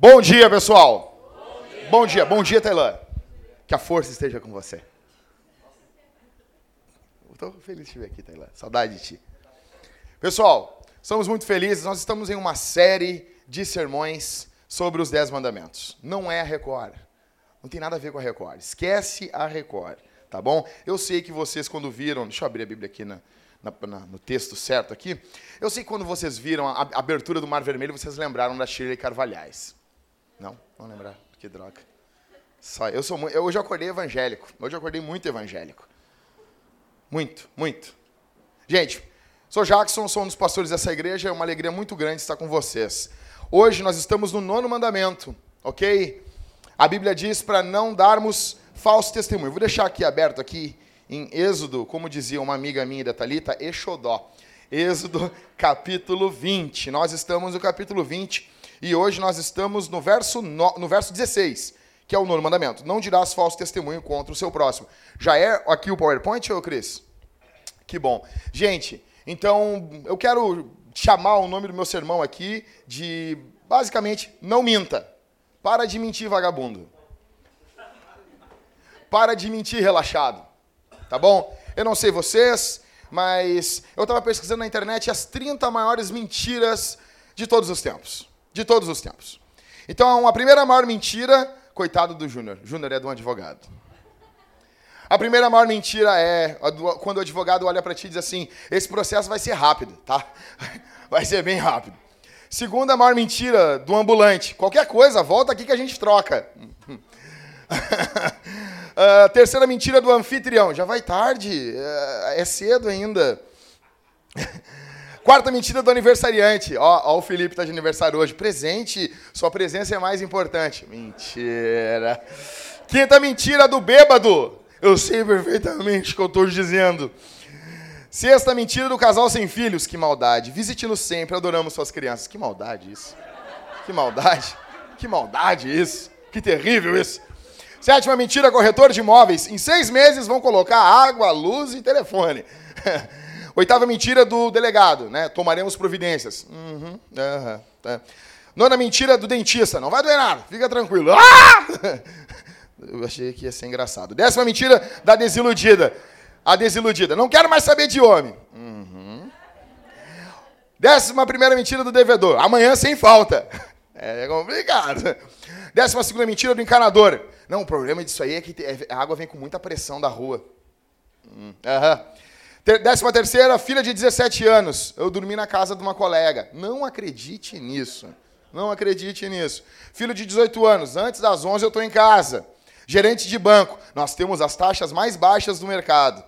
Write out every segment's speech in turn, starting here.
Bom dia, pessoal. Bom dia, bom dia, bom Tailã. Que a força esteja com você. Estou feliz de te ver aqui, Tailã. Saudade de ti. Pessoal, estamos muito felizes. Nós estamos em uma série de sermões sobre os Dez Mandamentos. Não é a Record. Não tem nada a ver com a Record. Esquece a Record, tá bom? Eu sei que vocês, quando viram. Deixa eu abrir a Bíblia aqui na, na, na, no texto certo aqui. Eu sei que quando vocês viram a, a abertura do Mar Vermelho, vocês lembraram da Shirley Carvalhais. Não? Não lembrar? Que droga. Só, eu sou eu hoje acordei evangélico. Hoje eu acordei muito evangélico. Muito, muito. Gente, sou Jackson, sou um dos pastores dessa igreja. É uma alegria muito grande estar com vocês. Hoje nós estamos no nono mandamento, ok? A Bíblia diz para não darmos falso testemunho. Vou deixar aqui aberto aqui em Êxodo, como dizia uma amiga minha da Talita, Exodó. Êxodo capítulo 20. Nós estamos no capítulo 20 e hoje nós estamos no verso, no, no verso 16, que é o nono mandamento. Não dirás falso testemunho contra o seu próximo. Já é aqui o PowerPoint, ô Cris? Que bom. Gente, então eu quero chamar o nome do meu sermão aqui de, basicamente, não minta. Para de mentir, vagabundo. Para de mentir, relaxado. Tá bom? Eu não sei vocês, mas eu estava pesquisando na internet as 30 maiores mentiras de todos os tempos. De todos os tempos. Então, a primeira maior mentira, coitado do Júnior. Júnior é de um advogado. A primeira maior mentira é quando o advogado olha para ti e diz assim: esse processo vai ser rápido, tá? Vai ser bem rápido. Segunda maior mentira do ambulante: qualquer coisa, volta aqui que a gente troca. Uh, terceira mentira do anfitrião. Já vai tarde, uh, é cedo ainda. Quarta mentira do aniversariante. Ó, ó, o Felipe está de aniversário hoje. Presente, sua presença é mais importante. Mentira. Quinta mentira do bêbado. Eu sei perfeitamente o que eu estou dizendo. Sexta mentira do casal sem filhos. Que maldade. Visite-nos sempre, adoramos suas crianças. Que maldade isso. Que maldade. Que maldade isso. Que terrível isso. Sétima mentira, corretor de imóveis. Em seis meses vão colocar água, luz e telefone. Oitava mentira do delegado, né? Tomaremos providências. Uhum, uhum, é. Nona mentira do dentista. Não vai doer nada, fica tranquilo. Ah! Eu achei que ia ser engraçado. Décima mentira da desiludida. A desiludida. Não quero mais saber de homem. Uhum. Décima primeira mentira do devedor. Amanhã sem falta. É complicado. Décima segunda mentira do encanador. Não, o problema disso aí é que a água vem com muita pressão da rua. Hum, Décima terceira, filha de 17 anos. Eu dormi na casa de uma colega. Não acredite nisso. Não acredite nisso. Filho de 18 anos. Antes das 11 eu estou em casa. Gerente de banco. Nós temos as taxas mais baixas do mercado.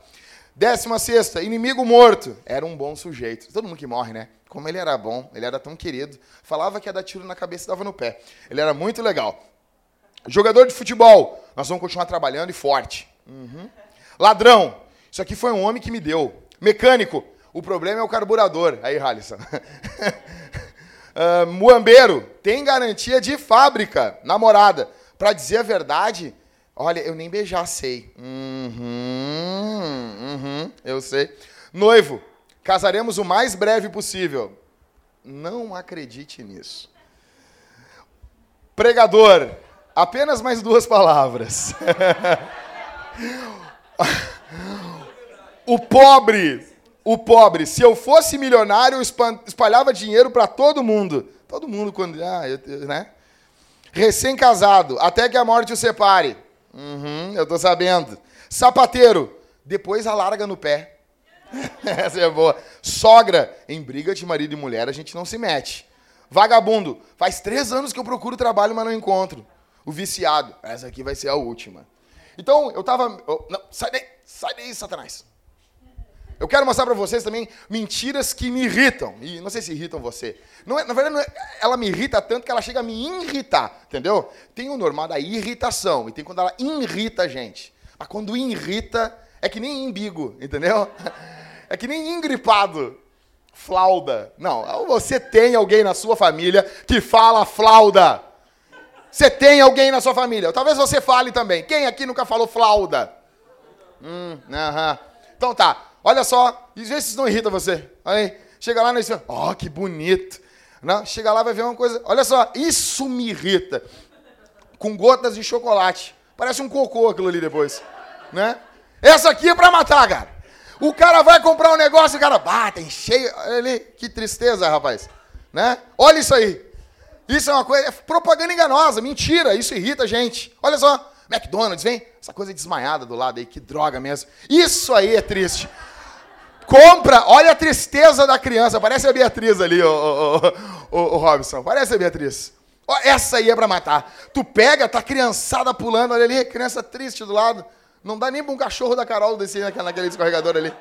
Décima sexta, inimigo morto. Era um bom sujeito. Todo mundo que morre, né? Como ele era bom, ele era tão querido. Falava que ia dar tiro na cabeça e dava no pé. Ele era muito legal. Jogador de futebol, nós vamos continuar trabalhando e forte. Uhum. Ladrão, isso aqui foi um homem que me deu. Mecânico, o problema é o carburador. Aí, Halisson. uh, muambeiro, tem garantia de fábrica. Namorada, para dizer a verdade, olha, eu nem beijar sei. Uhum, uhum, eu sei. Noivo, casaremos o mais breve possível. Não acredite nisso. Pregador, Apenas mais duas palavras. o pobre, o pobre, se eu fosse milionário, eu espalhava dinheiro para todo mundo. Todo mundo quando, ah, eu, né? Recém-casado, até que a morte o separe. Uhum, eu tô sabendo. Sapateiro, depois alarga no pé. Essa é boa. Sogra, em briga de marido e mulher a gente não se mete. Vagabundo, faz três anos que eu procuro trabalho, mas não encontro o viciado. Essa aqui vai ser a última. Então, eu tava. Não, sai daí, sai daí, Satanás. Eu quero mostrar para vocês também mentiras que me irritam. E não sei se irritam você. Não é, na verdade, é, ela me irrita tanto que ela chega a me irritar, entendeu? Tem o normal da irritação e tem quando ela irrita a gente. Mas quando irrita, é que nem imbigo, entendeu? É que nem engripado. Flauda. Não, você tem alguém na sua família que fala flauda. Você tem alguém na sua família. Talvez você fale também. Quem aqui nunca falou flauda? Hum. Então tá. Olha só. E vê se isso não irrita você. Aí. Chega lá e diz, ó, oh, que bonito. Não, chega lá vai ver uma coisa. Olha só, isso me irrita. Com gotas de chocolate. Parece um cocô aquilo ali depois. Né? Essa aqui é pra matar, cara. O cara vai comprar um negócio e o cara, tem cheio. ali, que tristeza, rapaz. Né? Olha isso aí. Isso é uma coisa, é propaganda enganosa, mentira, isso irrita a gente. Olha só, McDonald's, vem, essa coisa desmaiada do lado aí, que droga mesmo. Isso aí é triste. Compra, olha a tristeza da criança, parece a Beatriz ali, o, o, o, Robson, parece a Beatriz. Essa aí é pra matar. Tu pega, tá criançada pulando, olha ali, criança triste do lado. Não dá nem pra um cachorro da Carol descer naquele escorregador ali.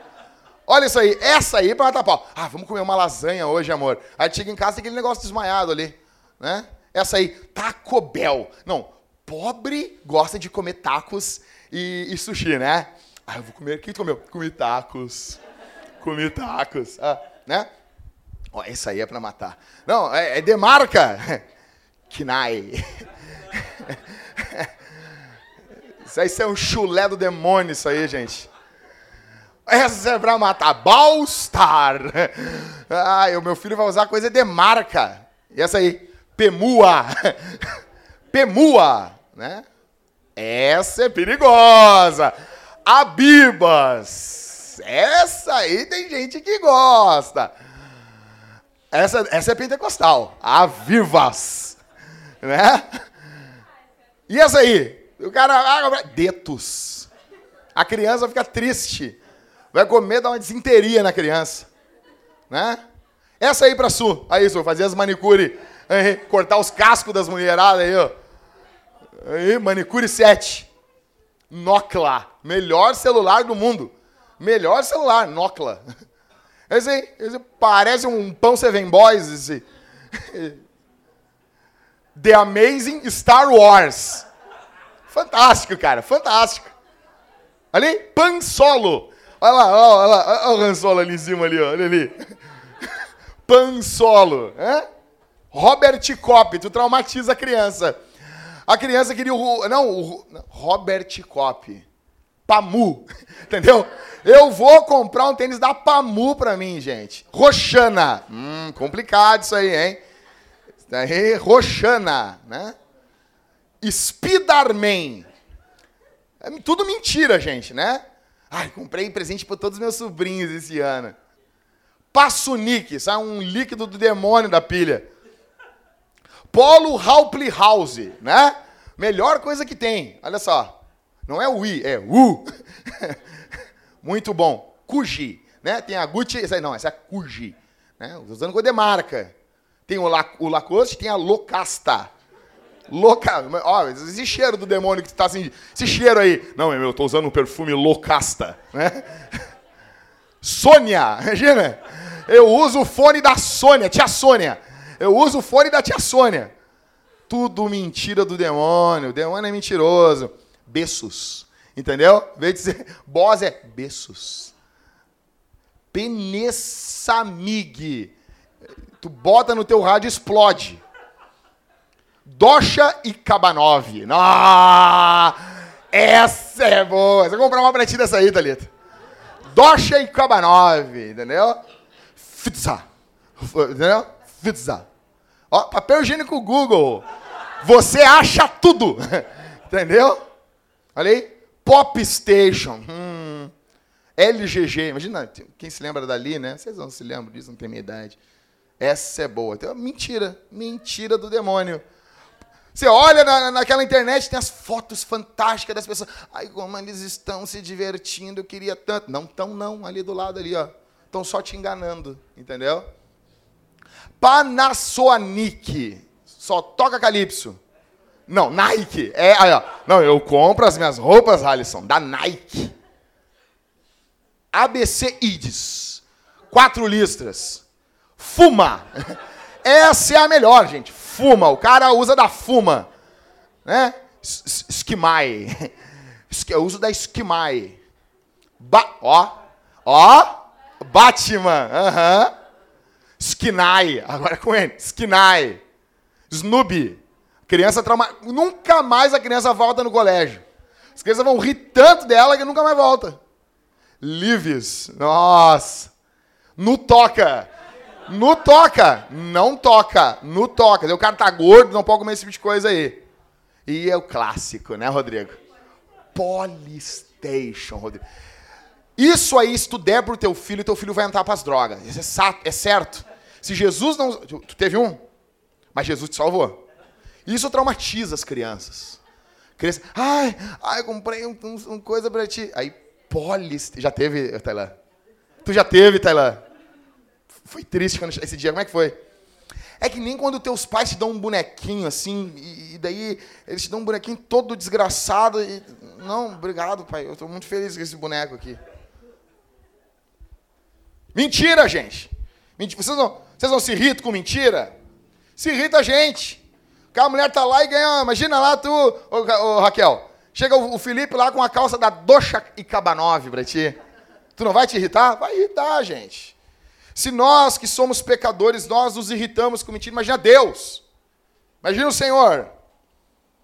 Olha isso aí, essa aí é pra matar pau. Ah, vamos comer uma lasanha hoje, amor. Aí chega em casa tem aquele negócio desmaiado ali, né? Essa aí, Taco Bell. Não, pobre gosta de comer tacos e, e sushi, né? Ah, eu vou comer. O que comeu? Comi tacos. Comi tacos. Ah, né? Ó, essa aí é pra matar. Não, é, é de marca. Kinai. Isso aí é um chulé do demônio, isso aí, gente. Essa é pra matar. Balstar. Ah, o meu filho vai usar coisa de marca. E essa aí? Pemua. Pemua, né? Essa é perigosa. Abibas. Essa aí tem gente que gosta. Essa, essa é pentecostal. Avivas. Né? E essa aí? O cara. Ah, detos. A criança fica triste. Vai comer, dar uma desinteria na criança. Né? Essa aí pra Su. Aí, Su, fazer as manicure. Cortar os cascos das mulheradas aí, ó. Aí, manicure 7. Nocla. Melhor celular do mundo. Melhor celular, Nocla. Esse aí, esse parece um pão Seven Boys, esse. The Amazing Star Wars. Fantástico, cara, fantástico. Ali, Pan Solo. Olha lá, olha lá, olha o Han Solo ali em cima ali, olha ali. Pan Solo. É? Robert Kopp, tu traumatiza a criança. A criança queria o. Não, o, Robert Kopp. Pamu. Entendeu? Eu vou comprar um tênis da Pamu pra mim, gente. Roxana. Hum, complicado isso aí, hein? Daí, Roxana, né? Spiderman. É tudo mentira, gente, né? Ai, comprei presente para todos os meus sobrinhos esse ano. Passunique, sabe? Um líquido do demônio da pilha. Polo Halpley House, né? Melhor coisa que tem. Olha só. Não é o I, é U. Muito bom. Cuji, né? Tem a Gucci, essa aí não, essa é a Cuji. Né? Usando coisa de marca. Tem o, La, o Lacoste, tem a Locasta. Louca. Ó, esse cheiro do demônio que está assim. Esse cheiro aí. Não, eu estou usando um perfume Locasta. Né? Sônia, imagina. Eu uso o fone da Sônia, tia Sônia. Eu uso o fone da tia Sônia. Tudo mentira do demônio. O demônio é mentiroso. Beços. Entendeu? Em vez de dizer boss é beços. Penessamig. Tu bota no teu rádio explode. Docha e Kabanov. Ah, essa é boa. Você comprar uma pra ti dessa aí, Thalita. Docha e Kabanov, entendeu? Fitza. Entendeu? Fitza. Ó, papel higiênico Google. Você acha tudo. entendeu? Olha aí. Pop Station. Hum. LGG. Imagina, quem se lembra dali, né? Vocês não se lembram disso, não tem minha idade. Essa é boa. Então, mentira. Mentira do demônio. Você olha na, naquela internet, tem as fotos fantásticas das pessoas. Ai, como eles estão se divertindo, eu queria tanto. Não estão, não, ali do lado ali, ó. Estão só te enganando, entendeu? Panasonic. Só toca calypso. Não, Nike. É, aí, ó. Não, eu compro as minhas roupas, Alisson, da Nike. ABC IDES. Quatro listras. Fuma. Essa é a melhor, gente fuma, o cara usa da fuma, né? Esquimai. Eu uso da esquimai. Ba ó, ó, Batman, aham. Uh -huh. Skinai, agora com ele, Skinai. Snoopy. Criança trauma, nunca mais a criança volta no colégio. As crianças vão rir tanto dela que nunca mais volta. Lives. Nossa. No toca. No toca. Não toca. No toca. O cara tá gordo, não pode comer esse tipo de coisa aí. E é o clássico, né, Rodrigo? Polystation, Rodrigo. Isso aí, se tu der pro teu filho, teu filho vai entrar para as drogas. Isso é, é certo. Se Jesus não. Tu teve um, mas Jesus te salvou. Isso traumatiza as crianças. Criança, ai, ai, comprei um, um, um coisa para ti. Aí, polis. Já teve, Tailã? Tu já teve, Tailã? Foi triste quando esse dia. Como é que foi? É que nem quando teus pais te dão um bonequinho assim, e, e daí eles te dão um bonequinho todo desgraçado. E, não, obrigado, pai. Eu estou muito feliz com esse boneco aqui. Mentira, gente. Mentira. Vocês, não, vocês não se irritam com mentira? Se irrita a gente. Que a mulher tá lá e ganha. Imagina lá tu, ô, ô, Raquel. Chega o, Felipe lá com a calça da Doxa e Cabanove pra ti. Tu não vai te irritar? Vai irritar, gente. Se nós que somos pecadores, nós nos irritamos com mentira, imagina Deus. Imagina o Senhor.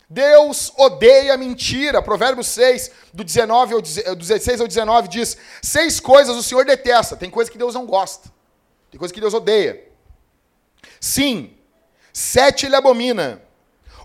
Deus odeia mentira. Provérbios 6, do, 19 ao, do 16 ao 19 diz: Seis coisas o Senhor detesta. Tem coisa que Deus não gosta. Tem coisa que Deus odeia. Sim, sete ele abomina.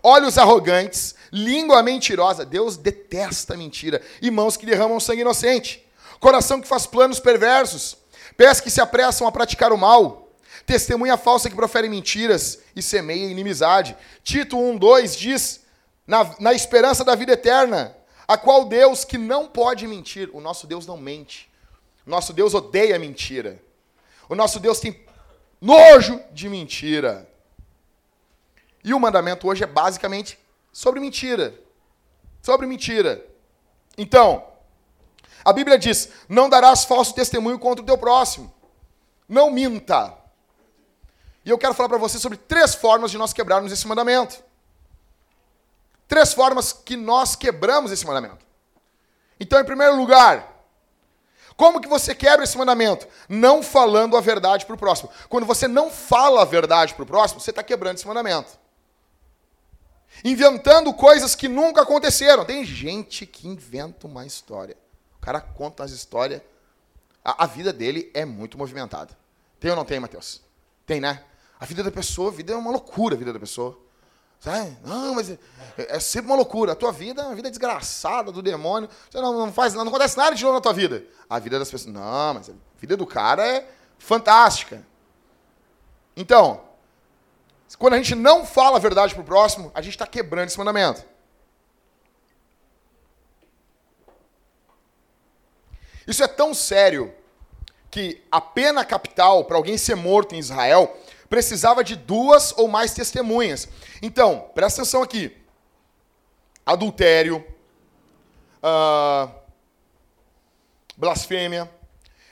Olhos arrogantes, língua mentirosa. Deus detesta a mentira. E mãos que derramam sangue inocente. Coração que faz planos perversos Pés que se apressam a praticar o mal, testemunha falsa que profere mentiras e semeia inimizade. Tito 1,2 diz: na, na esperança da vida eterna, a qual Deus que não pode mentir, o nosso Deus não mente. O nosso Deus odeia mentira. O nosso Deus tem nojo de mentira. E o mandamento hoje é basicamente sobre mentira. Sobre mentira. Então, a Bíblia diz: não darás falso testemunho contra o teu próximo. Não minta. E eu quero falar para você sobre três formas de nós quebrarmos esse mandamento. Três formas que nós quebramos esse mandamento. Então, em primeiro lugar, como que você quebra esse mandamento? Não falando a verdade para o próximo. Quando você não fala a verdade para o próximo, você está quebrando esse mandamento. Inventando coisas que nunca aconteceram. Tem gente que inventa uma história cara conta as histórias. A, a, vida dele é muito movimentada. Tem ou não tem, Mateus? Tem, né? A vida da pessoa, a vida é uma loucura, a vida da pessoa. Sabe? Não, mas é, é, sempre uma loucura. A tua vida é uma vida desgraçada do demônio. Você não, não faz, não acontece nada de novo na tua vida. A vida das pessoas. Não, mas a vida do cara é fantástica. Então, quando a gente não fala a verdade para o próximo, a gente está quebrando esse mandamento. Isso é tão sério que a pena capital para alguém ser morto em Israel precisava de duas ou mais testemunhas. Então, presta atenção aqui: adultério, uh, blasfêmia,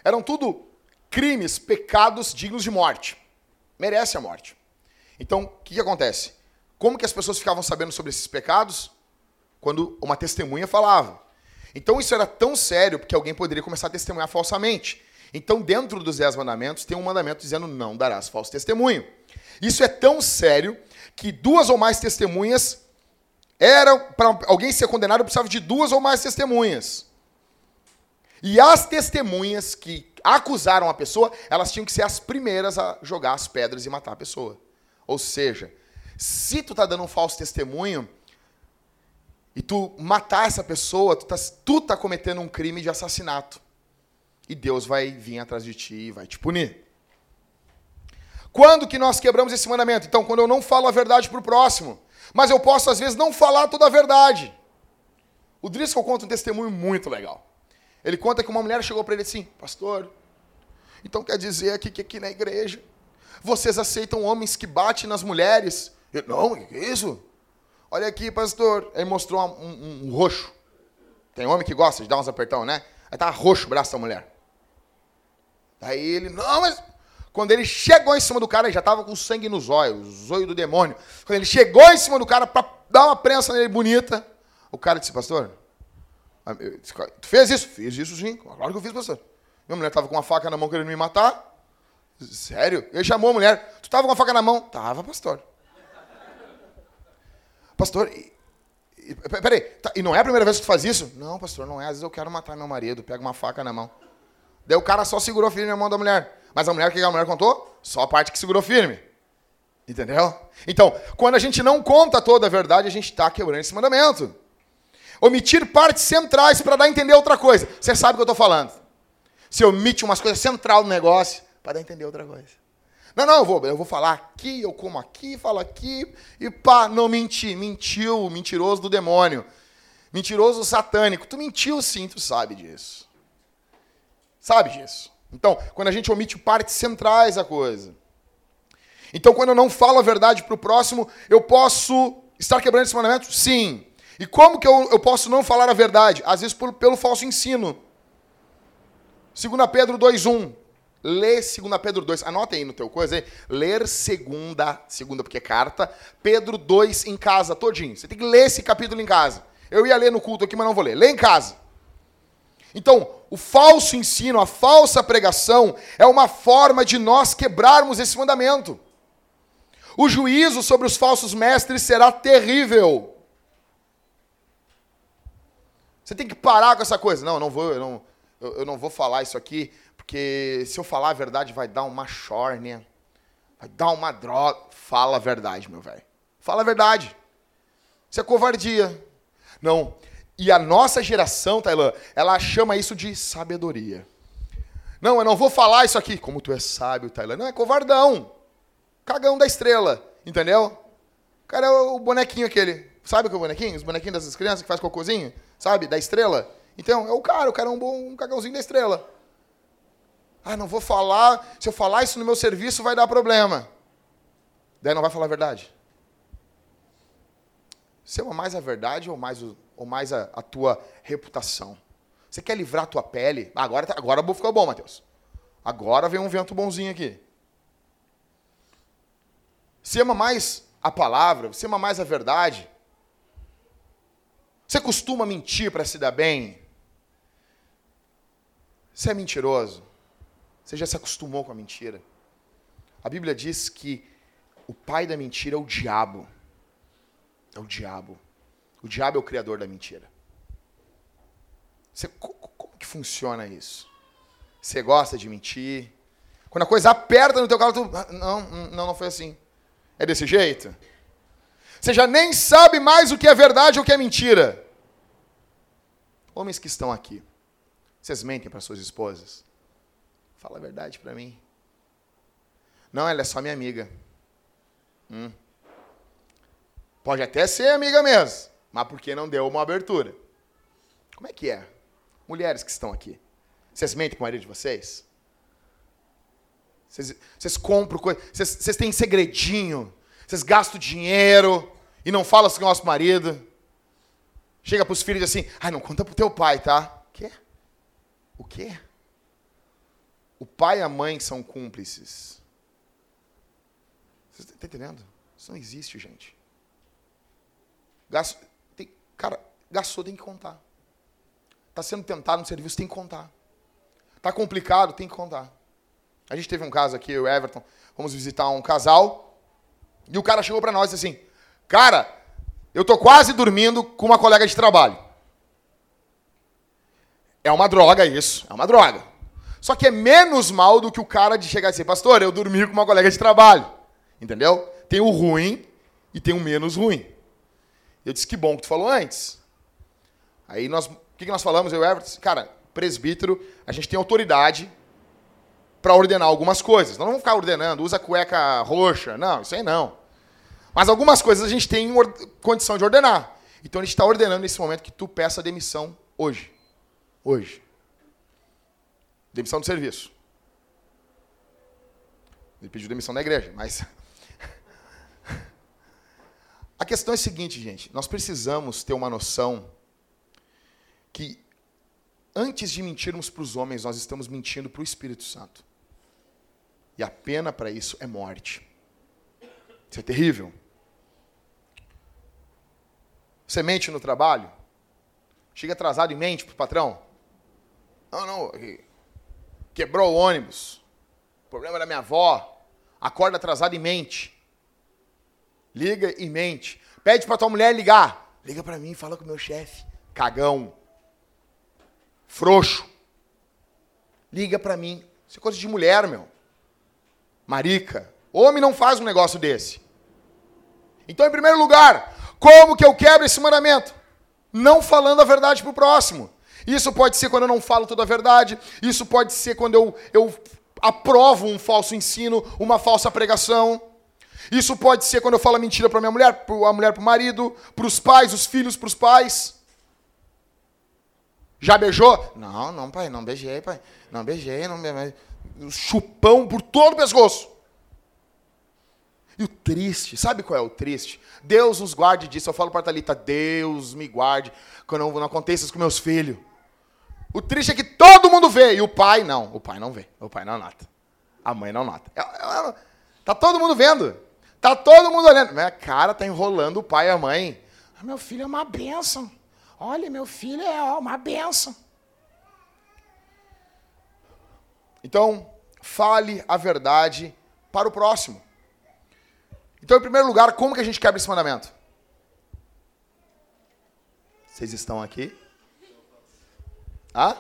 eram tudo crimes, pecados dignos de morte. Merece a morte. Então, o que, que acontece? Como que as pessoas ficavam sabendo sobre esses pecados? Quando uma testemunha falava. Então isso era tão sério porque alguém poderia começar a testemunhar falsamente. Então, dentro dos dez mandamentos, tem um mandamento dizendo não darás falso testemunho. Isso é tão sério que duas ou mais testemunhas eram para alguém ser condenado precisava de duas ou mais testemunhas. E as testemunhas que acusaram a pessoa, elas tinham que ser as primeiras a jogar as pedras e matar a pessoa. Ou seja, se tu está dando um falso testemunho, e tu matar essa pessoa, tu tá, tu tá cometendo um crime de assassinato. E Deus vai vir atrás de ti e vai te punir. Quando que nós quebramos esse mandamento? Então, quando eu não falo a verdade para o próximo. Mas eu posso, às vezes, não falar toda a verdade. O Driscoll conta um testemunho muito legal. Ele conta que uma mulher chegou para ele assim, pastor, então quer dizer aqui que aqui na igreja vocês aceitam homens que batem nas mulheres? Eu, não, que é isso? Olha aqui, pastor. Ele mostrou um, um, um, roxo. Tem homem que gosta de dar uns apertão, né? Aí tá roxo o braço da mulher. Aí ele, não, mas. Quando ele chegou em cima do cara, ele já tava com sangue nos olhos, o zóio do demônio. Quando ele chegou em cima do cara para dar uma prensa nele bonita, o cara disse, pastor, ah, tu fez isso? Fiz isso sim. Claro que eu fiz, pastor. Minha mulher tava com uma faca na mão querendo me matar. Sério? Ele chamou a mulher. Tu tava com a faca na mão? Tava, pastor. Pastor, Peraí, tá, e não é a primeira vez que tu faz isso? Não, pastor, não é. Às vezes eu quero matar meu marido, pego uma faca na mão. Daí o cara só segurou firme na mão da mulher. Mas a mulher, o que a mulher contou? Só a parte que segurou firme. Entendeu? Então, quando a gente não conta toda a verdade, a gente está quebrando esse mandamento. Omitir partes centrais para dar a entender outra coisa. Você sabe o que eu estou falando. Você omite umas coisas central do negócio para dar a entender outra coisa. Não, não, eu vou, eu vou falar aqui, eu como aqui, falo aqui, e pá, não menti, mentiu, mentiroso do demônio. Mentiroso satânico. Tu mentiu sim, tu sabe disso. Sabe disso. Então, quando a gente omite partes centrais da coisa. Então, quando eu não falo a verdade para o próximo, eu posso estar quebrando esse mandamento? Sim. E como que eu, eu posso não falar a verdade? Às vezes por, pelo falso ensino. 2 Pedro 2,1. Lê 2 Pedro 2. Anota aí no teu coisa aí. Ler segunda, segunda porque é carta, Pedro 2 em casa, todinho. Você tem que ler esse capítulo em casa. Eu ia ler no culto aqui, mas não vou ler. Lê em casa. Então, o falso ensino, a falsa pregação, é uma forma de nós quebrarmos esse mandamento. O juízo sobre os falsos mestres será terrível. Você tem que parar com essa coisa. Não, eu não vou, eu não, eu não vou falar isso aqui, porque se eu falar a verdade vai dar uma chórnia, vai dar uma droga. Fala a verdade, meu velho. Fala a verdade. Isso é covardia. Não. E a nossa geração, Tailã, ela chama isso de sabedoria. Não, eu não vou falar isso aqui. Como tu é sábio, Tailã. Não, é covardão. Cagão da estrela, entendeu? O cara é o bonequinho aquele. Sabe o que é o bonequinho? Os bonequinhos dessas crianças que faz cocôzinho? Sabe? Da estrela. Então, é o cara. O cara é um, bom, um cagãozinho da estrela. Ah, não vou falar. Se eu falar isso no meu serviço, vai dar problema. Daí não vai falar a verdade. Você ama mais a verdade ou mais, o, ou mais a, a tua reputação? Você quer livrar a tua pele? Ah, agora, tá, agora ficou bom, Mateus. Agora vem um vento bonzinho aqui. Você ama mais a palavra? Você ama mais a verdade? Você costuma mentir para se dar bem? Você é mentiroso? Você já se acostumou com a mentira? A Bíblia diz que o pai da mentira é o diabo. É o diabo. O diabo é o criador da mentira. Você, como que funciona isso? Você gosta de mentir? Quando a coisa aperta no teu calo, tu, ah, não, não, não foi assim. É desse jeito? Você já nem sabe mais o que é verdade ou o que é mentira. Homens que estão aqui, vocês mentem para suas esposas? Fala a verdade para mim. Não, ela é só minha amiga. Hum. Pode até ser amiga mesmo, mas porque não deu uma abertura. Como é que é? Mulheres que estão aqui, vocês mentem com o marido de vocês? Vocês, vocês compram coisas, vocês, vocês têm segredinho, vocês gastam dinheiro e não falam assim com o nosso marido. Chega para os filhos assim, ai, não conta pro teu pai, tá? O quê? O quê? O pai e a mãe são cúmplices. Você está entendendo? Isso não existe, gente. Gasto, cara, gastou, tem que contar. Está sendo tentado no serviço, tem que contar. Está complicado, tem que contar. A gente teve um caso aqui, o Everton, fomos visitar um casal, e o cara chegou para nós e disse assim: Cara, eu tô quase dormindo com uma colega de trabalho. É uma droga isso, é uma droga. Só que é menos mal do que o cara de chegar e dizer, pastor, eu dormi com uma colega de trabalho. Entendeu? Tem o ruim e tem o menos ruim. Eu disse, que bom que tu falou antes. Aí nós, o que, nós falamos, eu e Everton? Cara, presbítero, a gente tem autoridade para ordenar algumas coisas. Nós não vamos ficar ordenando, usa cueca roxa. Não, isso aí não. Mas algumas coisas a gente tem condição de ordenar. Então a gente está ordenando nesse momento que tu peça demissão hoje. Hoje. Demissão do serviço. Ele pediu demissão da igreja, mas. a questão é a seguinte, gente. Nós precisamos ter uma noção que antes de mentirmos para os homens, nós estamos mentindo para o Espírito Santo. E a pena para isso é morte. Isso é terrível. Você mente no trabalho? Chega atrasado e mente para o patrão? Não, não, quebrou o ônibus. Problema da minha avó. Acorda atrasado e mente. Liga e mente. Pede para tua mulher ligar. Liga para mim, fala com o meu chefe. Cagão. Frouxo. Liga para mim. Isso é coisa de mulher, meu. Marica. Homem não faz um negócio desse. Então, em primeiro lugar, como que eu quebro esse mandamento? Não falando a verdade pro próximo. Isso pode ser quando eu não falo toda a verdade. Isso pode ser quando eu, eu aprovo um falso ensino, uma falsa pregação. Isso pode ser quando eu falo mentira para minha mulher, para a mulher para o marido, para os pais, os filhos para os pais. Já beijou? Não, não, pai, não beijei, pai. Não beijei, não beijei. Chupão por todo o pescoço. E o triste, sabe qual é o triste? Deus nos guarde disso. Eu falo para a Thalita, Deus me guarde quando não aconteça isso com meus filhos. O triste é que todo mundo vê, e o pai não. O pai não vê. O pai não nota. A mãe não nota. Tá todo mundo vendo. Tá todo mundo olhando. Minha cara tá enrolando o pai e a mãe. Ah, meu filho é uma benção. Olha, meu filho é uma benção. Então, fale a verdade para o próximo. Então, em primeiro lugar, como que a gente quebra esse mandamento? Vocês estão aqui? Hã?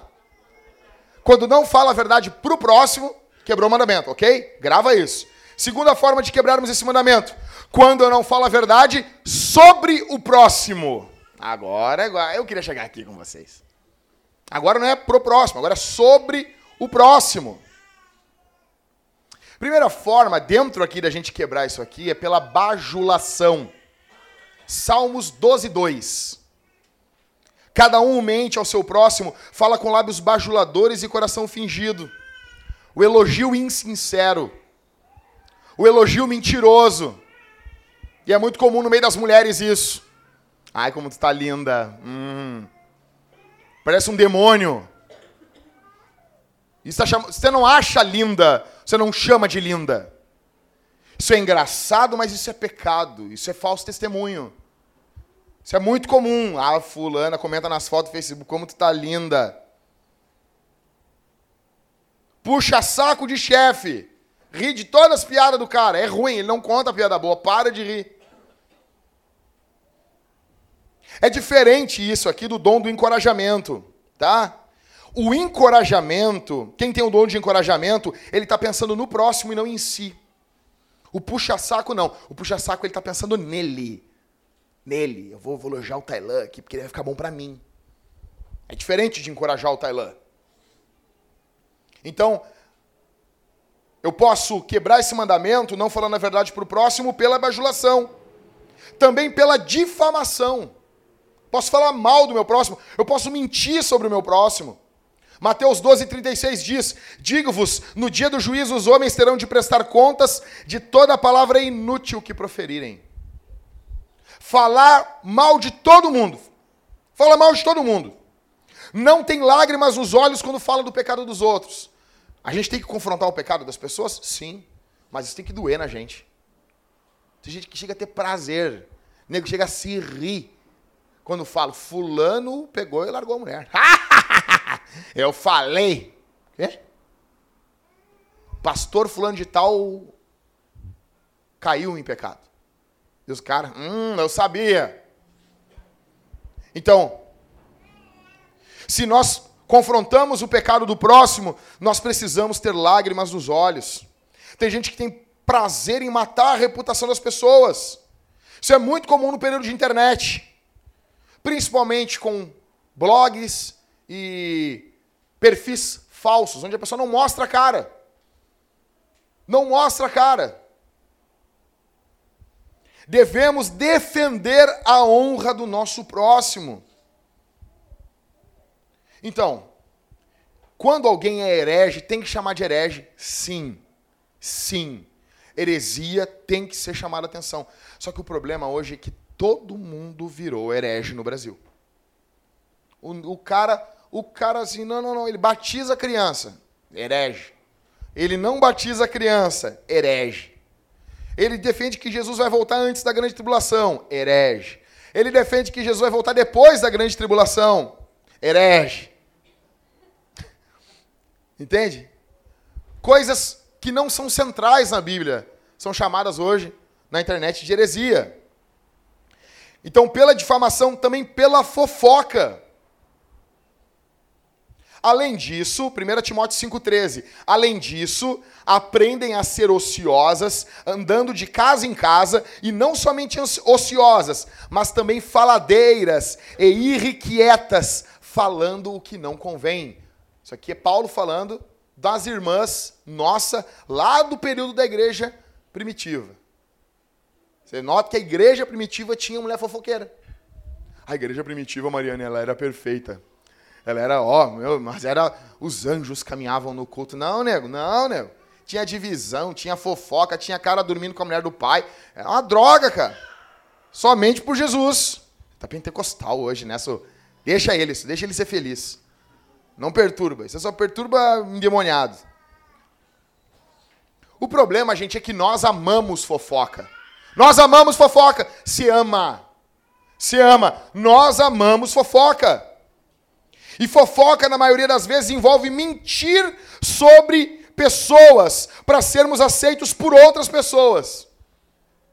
Quando não fala a verdade para o próximo, quebrou o mandamento, ok? Grava isso. Segunda forma de quebrarmos esse mandamento. Quando eu não falo a verdade sobre o próximo. Agora, eu queria chegar aqui com vocês. Agora não é pro próximo, agora é sobre o próximo. Primeira forma, dentro aqui da gente quebrar isso aqui, é pela bajulação. Salmos 12, 2. Cada um mente ao seu próximo, fala com lábios bajuladores e coração fingido. O elogio insincero o elogio mentiroso. E é muito comum no meio das mulheres isso. Ai, como tu tá linda. Hum. Parece um demônio. Isso tá cham... Você não acha linda, você não chama de linda. Isso é engraçado, mas isso é pecado. Isso é falso testemunho. Isso é muito comum. Ah, fulana comenta nas fotos do Facebook como tu tá linda. Puxa saco de chefe. Ri de todas as piadas do cara. É ruim, ele não conta a piada boa. Para de rir. É diferente isso aqui do dom do encorajamento, tá? O encorajamento, quem tem o dom de encorajamento, ele está pensando no próximo e não em si. O puxa-saco não. O puxa-saco ele está pensando nele. Nele. Eu vou, elogiar o Tailan aqui porque ele vai ficar bom para mim. É diferente de encorajar o Tailan. Então, eu posso quebrar esse mandamento, não falando a verdade para o próximo, pela bajulação. Também pela difamação. Posso falar mal do meu próximo, eu posso mentir sobre o meu próximo. Mateus 12, 36 diz: Digo-vos, no dia do juízo os homens terão de prestar contas de toda a palavra inútil que proferirem. Falar mal de todo mundo. Fala mal de todo mundo. Não tem lágrimas nos olhos quando fala do pecado dos outros. A gente tem que confrontar o pecado das pessoas? Sim. Mas isso tem que doer na gente. Tem gente que chega a ter prazer. O nego chega a se rir. Quando falo, fulano pegou e largou a mulher. Eu falei. Quê? Pastor fulano de tal caiu em pecado. E os caras, hum, eu sabia. Então, se nós confrontamos o pecado do próximo, nós precisamos ter lágrimas nos olhos. Tem gente que tem prazer em matar a reputação das pessoas. Isso é muito comum no período de internet, principalmente com blogs e perfis falsos, onde a pessoa não mostra a cara. Não mostra a cara. Devemos defender a honra do nosso próximo. Então, quando alguém é herege, tem que chamar de herege? Sim. Sim. Heresia tem que ser chamada atenção. Só que o problema hoje é que todo mundo virou herege no Brasil. O, o cara, o cara assim, não, não, não, ele batiza a criança, herege. Ele não batiza a criança, herege. Ele defende que Jesus vai voltar antes da grande tribulação, herege. Ele defende que Jesus vai voltar depois da grande tribulação, herege. Entende? Coisas que não são centrais na Bíblia são chamadas hoje na internet de heresia. Então, pela difamação, também pela fofoca. Além disso, 1 Timóteo 5,13. Além disso, aprendem a ser ociosas, andando de casa em casa, e não somente ociosas, mas também faladeiras e irrequietas, falando o que não convém. Isso aqui é Paulo falando das irmãs, nossa, lá do período da igreja primitiva. Você nota que a igreja primitiva tinha mulher fofoqueira. A igreja primitiva, Mariana, ela era perfeita. Ela era, ó, meu, mas era os anjos caminhavam no culto. Não, nego, não, nego. Tinha divisão, tinha fofoca, tinha cara dormindo com a mulher do pai. Era uma droga, cara. Somente por Jesus. Tá pentecostal hoje, né? Deixa ele, deixa ele ser feliz. Não perturba. Você só perturba endemoniado. O problema, gente, é que nós amamos fofoca. Nós amamos fofoca. Se ama. Se ama. Nós amamos fofoca. E fofoca, na maioria das vezes, envolve mentir sobre pessoas para sermos aceitos por outras pessoas.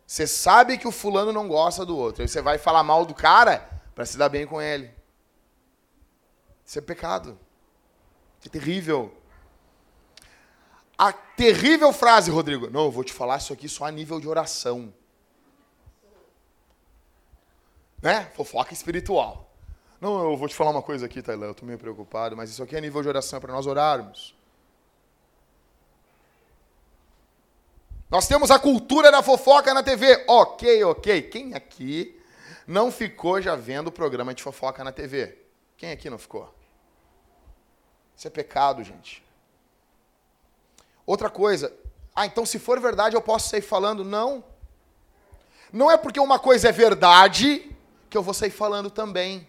Você sabe que o fulano não gosta do outro, aí você vai falar mal do cara para se dar bem com ele. Isso é pecado. É terrível. A terrível frase, Rodrigo. Não, eu vou te falar isso aqui só a nível de oração. Né? Fofoca espiritual. Não, eu vou te falar uma coisa aqui, Tailã, eu estou meio preocupado, mas isso aqui é nível de oração, é para nós orarmos. Nós temos a cultura da fofoca na TV. Ok, ok. Quem aqui não ficou já vendo o programa de fofoca na TV? Quem aqui não ficou? Isso é pecado, gente. Outra coisa. Ah, então se for verdade eu posso sair falando? Não. Não é porque uma coisa é verdade que eu vou sair falando também.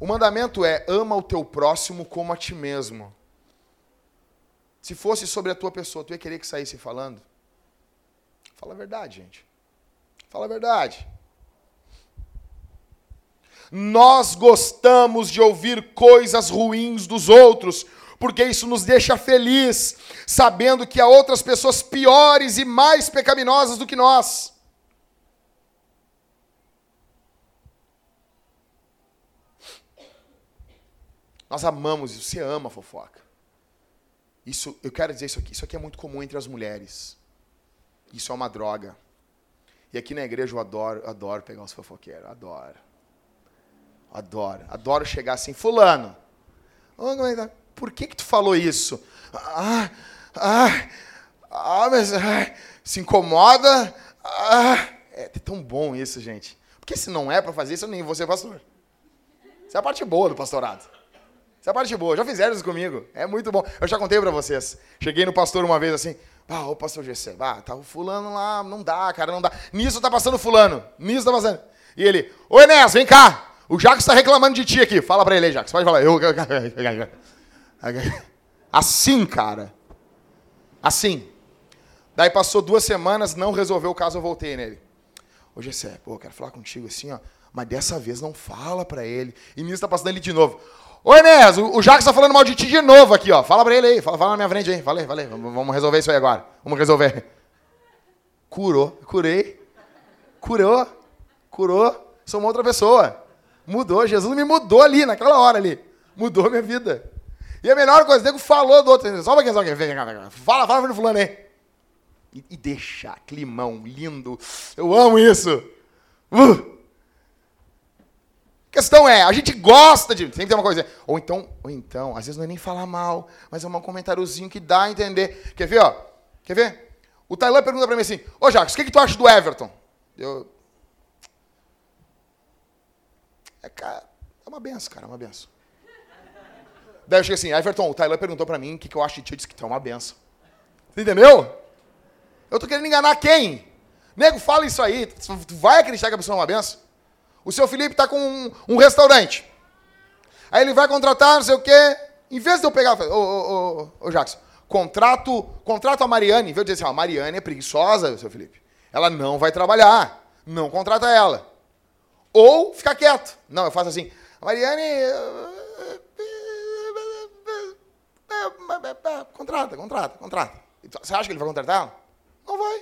O mandamento é: ama o teu próximo como a ti mesmo. Se fosse sobre a tua pessoa, tu ia querer que saísse falando? Fala a verdade, gente. Fala a verdade. Nós gostamos de ouvir coisas ruins dos outros, porque isso nos deixa feliz, sabendo que há outras pessoas piores e mais pecaminosas do que nós. Nós amamos isso. Você ama a fofoca. Isso, eu quero dizer isso aqui. Isso aqui é muito comum entre as mulheres. Isso é uma droga. E aqui na igreja eu adoro, adoro pegar os fofoqueiros. Adoro. Adoro. Adoro chegar assim, fulano. É por que que tu falou isso? Ah, ah, ah mas ah, se incomoda. Ah, é tão bom isso, gente. Porque se não é para fazer isso, eu nem vou ser pastor. Isso é a parte boa do pastorado. Essa é a parte boa. Já fizeram isso comigo. É muito bom. Eu já contei para vocês. Cheguei no pastor uma vez assim. Ah, ô pastor Gessé, ah, tá o fulano lá, não dá, cara, não dá. Nisso tá passando fulano. Nisso tá passando. E ele, ô Enéas, vem cá. O Jacques está reclamando de ti aqui. Fala para ele aí, Jacques. Pode falar. Eu... Assim, cara. Assim. Daí passou duas semanas, não resolveu o caso, eu voltei nele. Ô Gessé, pô, quero falar contigo assim, ó. Mas dessa vez não fala para ele. E nisso tá passando ele de novo. Ô Enéas, o, o Jacques tá falando mal de ti de novo aqui, ó. Fala pra ele aí, fala, fala na minha frente aí. Fala aí. Vamos resolver isso aí agora. Vamos resolver. Curou, curei. Curou, curou. Sou uma outra pessoa. Mudou, Jesus me mudou ali, naquela hora ali. Mudou minha vida. E a melhor coisa, o nego falou do outro. Só uma questão aqui. Fala, fala pro fulano aí. E, e deixa, climão, lindo. Eu amo isso. Uh! A questão é, a gente gosta de. Sempre tem uma coisa. Ou então, ou então, às vezes não é nem falar mal, mas é um comentáriozinho que dá a entender. Quer ver, ó? Quer ver? O Tailã pergunta pra mim assim: Ô Jacques, o que, que tu acha do Everton? Eu. É, cara, é uma benção, cara, é uma benção. Daí eu cheguei assim: Everton, o Tailã perguntou pra mim o que, que eu acho de ti. Eu disse que tu é uma benção. Você entendeu? Eu tô querendo enganar quem? Nego, fala isso aí. Tu vai acreditar que a pessoa é uma benção? O seu Felipe está com um, um, restaurante. Aí ele vai contratar, não sei o quê. Em vez de eu pegar, ô, ô, ô, ô Jackson, contrato, contrato a Mariane, em vez de dizer assim, ó, a Mariane é preguiçosa, seu Felipe. Ela não vai trabalhar. Não contrata ela. Ou ficar quieto. Não, eu faço assim, Mariane. Contrata, contrata, contrata. Você acha que ele vai contratar? Não vai.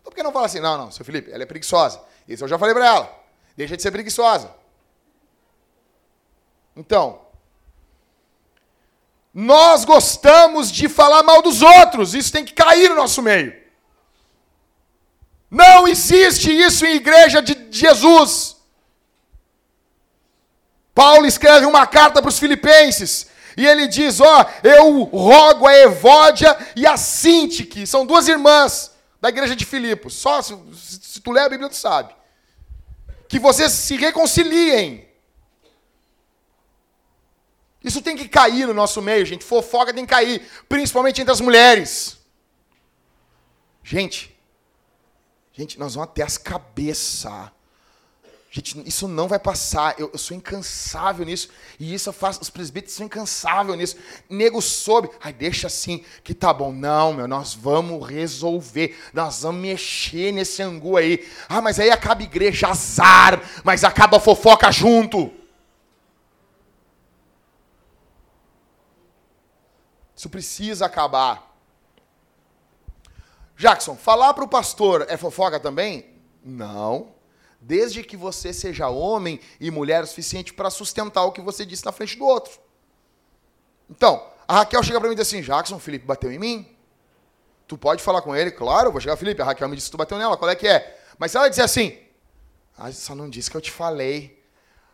Então por que não fala assim? Não, não, seu Felipe, ela é preguiçosa. Isso eu já falei para ela. Deixa de ser preguiçosa. Então, nós gostamos de falar mal dos outros. Isso tem que cair no nosso meio. Não existe isso em igreja de Jesus. Paulo escreve uma carta para os filipenses. E ele diz: Ó, eu rogo a Evódia e a Sintique, são duas irmãs da igreja de Filipos. Só se, se tu ler a Bíblia, tu sabe. Que vocês se reconciliem. Isso tem que cair no nosso meio, gente. Fofoca tem que cair, principalmente entre as mulheres. Gente, gente, nós vamos até as cabeças. Gente, isso não vai passar. Eu, eu, sou incansável nisso. E isso eu faço. Os presbíteros são incansáveis nisso. Nego soube. Ai, deixa assim, que tá bom. Não, meu, nós vamos resolver. Nós vamos mexer nesse angu aí. Ah, mas aí acaba igreja, azar. Mas acaba a fofoca junto. Isso precisa acabar. Jackson, falar para o pastor é fofoca também? Não desde que você seja homem e mulher o suficiente para sustentar o que você disse na frente do outro. Então, a Raquel chega para mim e diz assim: Jackson, o Felipe bateu em mim? Tu pode falar com ele? Claro, vou chegar, Felipe. A Raquel me disse que tu bateu nela, qual é que é? Mas se ela dizer assim: Ah, só não disse que eu te falei.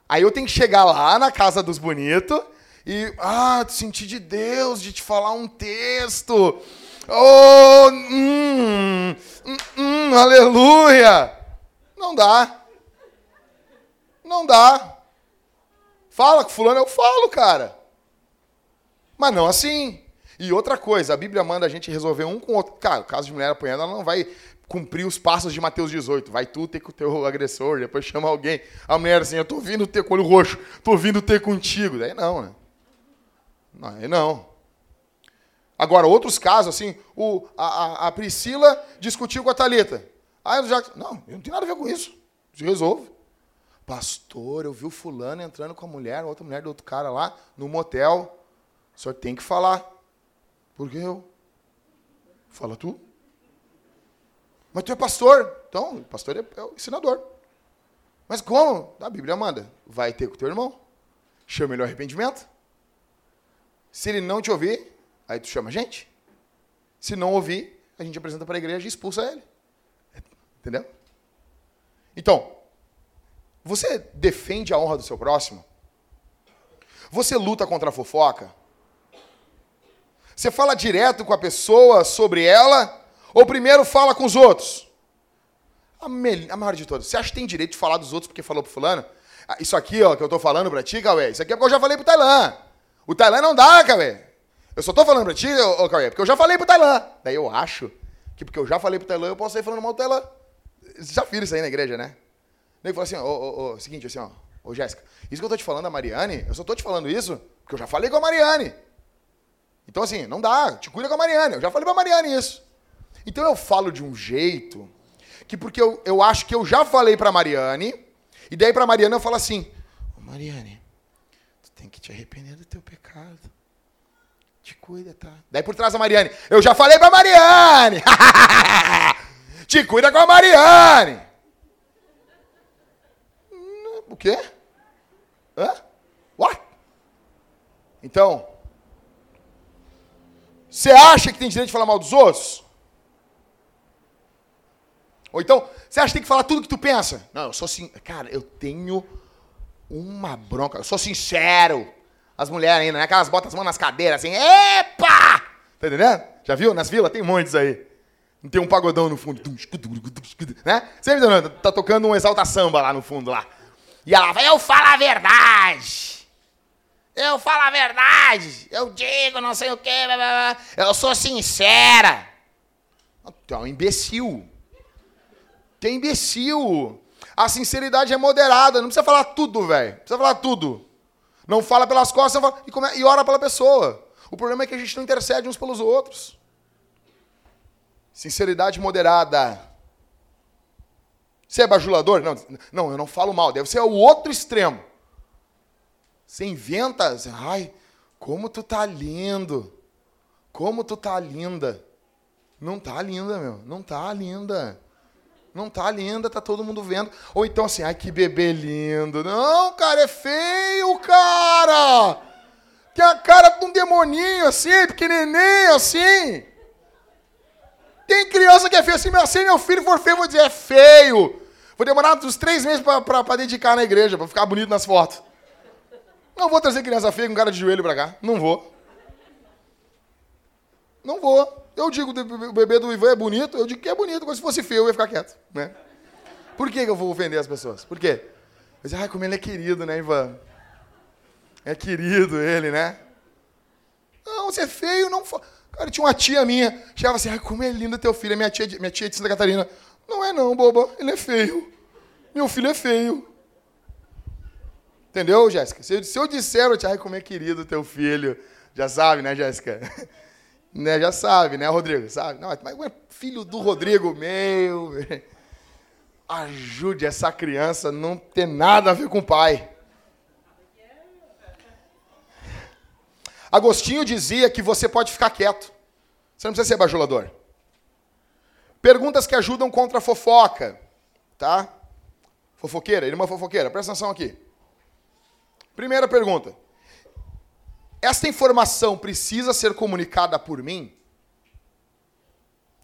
Aí eu tenho que chegar lá na casa dos bonitos e, ah, senti de Deus de te falar um texto. Oh, hum, hum, hum aleluia. Não dá. Não dá. Fala com fulano, eu falo, cara. Mas não assim. E outra coisa, a Bíblia manda a gente resolver um com o outro. Cara, o caso de mulher apanhando, ela não vai cumprir os passos de Mateus 18. Vai tu ter com o teu agressor, depois chama alguém. A mulher assim, eu tô vindo ter com o olho roxo, tô vindo ter contigo. Daí não, né? Não, aí não. Agora, outros casos, assim, o, a, a Priscila discutiu com a Thalita. Aí o Jackson, não, eu não tenho nada a ver com isso. Se resolve. Pastor, eu vi o fulano entrando com a mulher, outra mulher do outro cara lá, no motel. O senhor tem que falar. Por que eu? Fala tu. Mas tu é pastor. Então, pastor é, é o ensinador. Mas como? A Bíblia manda. Vai ter com teu irmão. Chama ele ao arrependimento. Se ele não te ouvir, aí tu chama a gente. Se não ouvir, a gente apresenta para a igreja e expulsa ele. Entendeu? Então, você defende a honra do seu próximo? Você luta contra a fofoca? Você fala direto com a pessoa sobre ela? Ou primeiro fala com os outros? A, me... a maior de todas. Você acha que tem direito de falar dos outros porque falou pro fulano? Ah, isso aqui, ó, que eu tô falando pra ti, Cauê, isso aqui é porque eu já falei pro Tailã. O Tailã não dá, Cauê. Eu só tô falando pra ti, ô, Cauê, porque eu já falei pro Tailã. Daí eu acho que porque eu já falei pro Tailã, eu posso sair falando mal do Tailã. Já viram isso aí na igreja, né? O nego assim, ó, ó, ó, seguinte, assim, ó, ô Jéssica, isso que eu tô te falando, a Mariane, eu só tô te falando isso porque eu já falei com a Mariane. Então, assim, não dá, te cuida com a Mariane, eu já falei pra Mariane isso. Então eu falo de um jeito que porque eu, eu acho que eu já falei pra Mariane, e daí pra Mariane eu falo assim, ô Mariane, tu tem que te arrepender do teu pecado. Te cuida, tá? Daí por trás da Mariane, eu já falei pra Mariane! Te cuida com a Mariane. O quê? Hã? What? Então, você acha que tem direito de falar mal dos outros? Ou então, você acha que tem que falar tudo que tu pensa? Não, eu sou assim, cara, eu tenho uma bronca, eu sou sincero. As mulheres ainda, né? Aquelas botam as mãos nas cadeiras assim, epa! Tá entendendo? Já viu? Nas vilas tem muitos aí. Não tem um pagodão no fundo. Né? Sempre tá tocando um exalta samba lá no fundo lá. E ela vai, eu falo a verdade. Eu falo a verdade. Eu digo não sei o quê. Eu sou sincera. Tu é um imbecil. Tu é imbecil. A sinceridade é moderada. Não precisa falar tudo, velho. Não precisa falar tudo. Não fala pelas costas e, come... e ora pela pessoa. O problema é que a gente não intercede uns pelos outros. Sinceridade moderada. Você é bajulador? Não, não, eu não falo mal. Deve ser o outro extremo. Você inventa, ai, como tu tá lindo. Como tu tá linda. Não tá linda, meu. Não tá linda. Não tá linda, tá todo mundo vendo. Ou então assim, ai que bebê lindo. Não, cara, é feio, cara. Tem a cara de um demoninho assim, pequenininho assim. Tem criança que é feio assim, meu, se meu filho for feio, eu vou dizer, é feio. Vou demorar uns três meses para dedicar na igreja, para ficar bonito nas fotos. Não vou trazer criança feia com cara de joelho pra cá. Não vou. Não vou. Eu digo o bebê do Ivan é bonito, eu digo que é bonito, mas se fosse feio eu ia ficar quieto. Né? Por que, que eu vou ofender as pessoas? Por quê? Eu digo, ai, como ele é querido, né, Ivan? É querido ele, né? Não, você é feio, não. Cara, tinha uma tia minha, chegava assim, ai, como é lindo teu filho, é minha tia, minha tia de Santa Catarina. Não é não, boba, ele é feio. Meu filho é feio. Entendeu, Jéssica? Se, se eu disser, eu te ai, como é querido teu filho. Já sabe, né, Jéssica? né, já sabe, né, Rodrigo? Sabe? Não, mas é filho do Rodrigo, meu. Ajude essa criança a não ter nada a ver com o pai. Agostinho dizia que você pode ficar quieto. Você não precisa ser bajulador. Perguntas que ajudam contra a fofoca. Tá? Fofoqueira, irmã fofoqueira, presta atenção aqui. Primeira pergunta. Esta informação precisa ser comunicada por mim?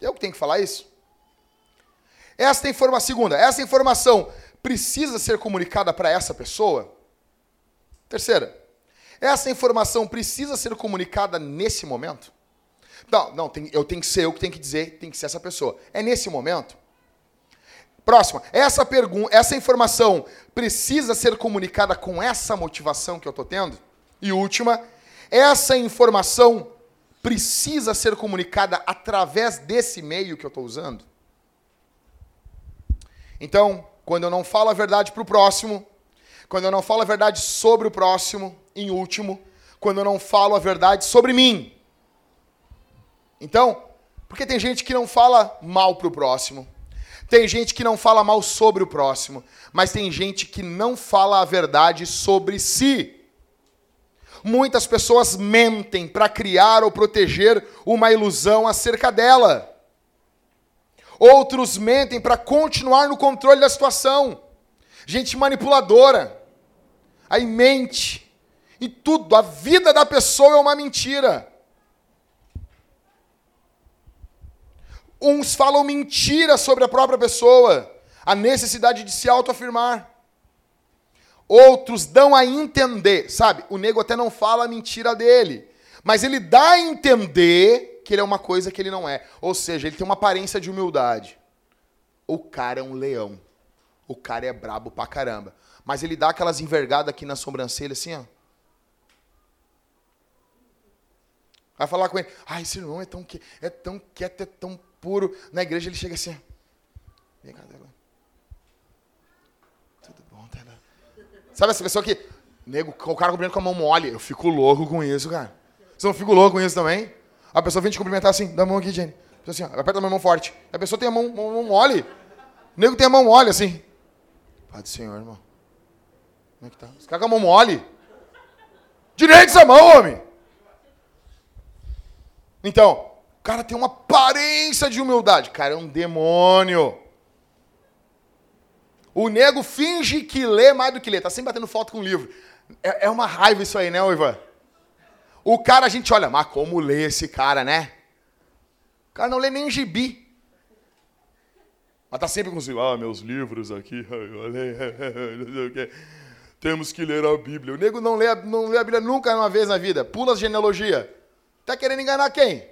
Eu que tenho que falar isso? Esta informação, segunda, essa informação precisa ser comunicada para essa pessoa? Terceira, essa informação precisa ser comunicada nesse momento? Não, não, tem, eu tenho que ser eu que tenho que dizer, tem que ser essa pessoa. É nesse momento? Próxima. Essa pergunta, essa informação precisa ser comunicada com essa motivação que eu estou tendo? E última, essa informação precisa ser comunicada através desse meio que eu estou usando? Então, quando eu não falo a verdade para o próximo, quando eu não falo a verdade sobre o próximo, em último, quando eu não falo a verdade sobre mim. Então, porque tem gente que não fala mal para o próximo, tem gente que não fala mal sobre o próximo, mas tem gente que não fala a verdade sobre si. Muitas pessoas mentem para criar ou proteger uma ilusão acerca dela. Outros mentem para continuar no controle da situação. Gente manipuladora. Aí mente. E tudo, a vida da pessoa é uma mentira. Uns falam mentira sobre a própria pessoa, a necessidade de se autoafirmar. Outros dão a entender, sabe? O nego até não fala a mentira dele, mas ele dá a entender que ele é uma coisa que ele não é. Ou seja, ele tem uma aparência de humildade. O cara é um leão. O cara é brabo pra caramba. Mas ele dá aquelas envergadas aqui na sobrancelha, assim, ó. Vai falar com ele. Ah, esse irmão é tão, é tão quieto, é tão puro. Na igreja ele chega assim. Vem cá, Taylor. Tudo bom, Taylor? Sabe essa pessoa que. Nego, o cara cumprimentando com a mão mole. Eu fico louco com isso, cara. Você não fica louco com isso também? A pessoa vem te cumprimentar assim, dá a mão aqui, Jenny. Assim, ó, aperta a minha mão forte. A pessoa tem a mão, mão, mão mole. O nego tem a mão mole, assim. Pai do Senhor, irmão. Como é que tá? Os com a mão mole. Direito essa mão, homem. Então, o cara tem uma aparência de humildade. Cara, é um demônio. O nego finge que lê mais do que lê. Tá sempre batendo foto com o livro. É, é uma raiva isso aí, né, Ivan? O cara, a gente olha, mas como lê esse cara, né? O cara não lê nem gibi. Mas tá sempre com os ah, meus livros aqui, Temos que ler a Bíblia. O nego não lê, não lê a Bíblia nunca uma vez na vida. Pula a genealogia. Tá querendo enganar quem?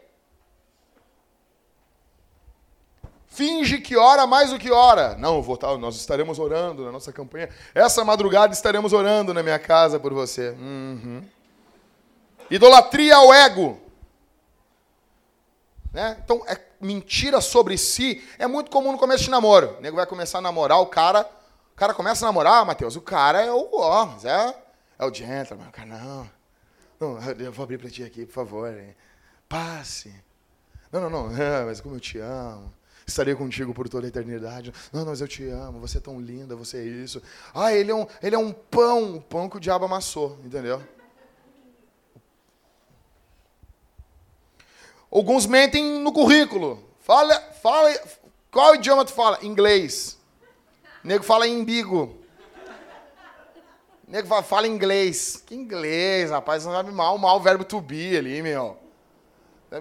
Finge que ora mais do que ora. Não, vou estar, nós estaremos orando na nossa campanha. Essa madrugada estaremos orando na minha casa por você. Uhum. Idolatria ao ego. Né? Então, é mentira sobre si é muito comum no começo de namoro. O nego vai começar a namorar, o cara. O cara começa a namorar, Matheus. O cara é o. Ó, é, é o gentleman. O cara, não. Não, eu vou abrir para ti aqui, por favor. Passe. Não, não, não. É, mas como eu te amo. Estarei contigo por toda a eternidade. Não, não, mas eu te amo. Você é tão linda, você é isso. Ah, ele é um, ele é um pão, um pão que o diabo amassou, entendeu? Alguns mentem no currículo. Fala, fala, Qual idioma tu fala? Inglês. O nego fala embigo. O nego fala, inglês. Que inglês, rapaz? Não sabe mal, mal o verbo to be ali, meu.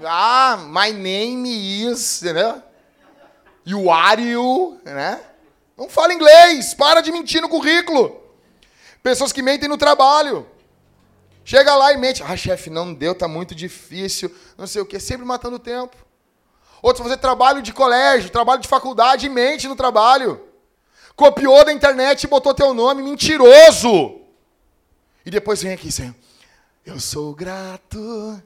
Ah, my name is, entendeu? You are you, né? Não fala inglês, para de mentir no currículo. Pessoas que mentem no trabalho. Chega lá e mente. Ah, chefe, não deu, tá muito difícil. Não sei o quê, sempre matando tempo. Outros fazer trabalho de colégio, trabalho de faculdade e mente no trabalho. Copiou da internet e botou teu nome, mentiroso. E depois vem aqui, Senhor. Eu sou grato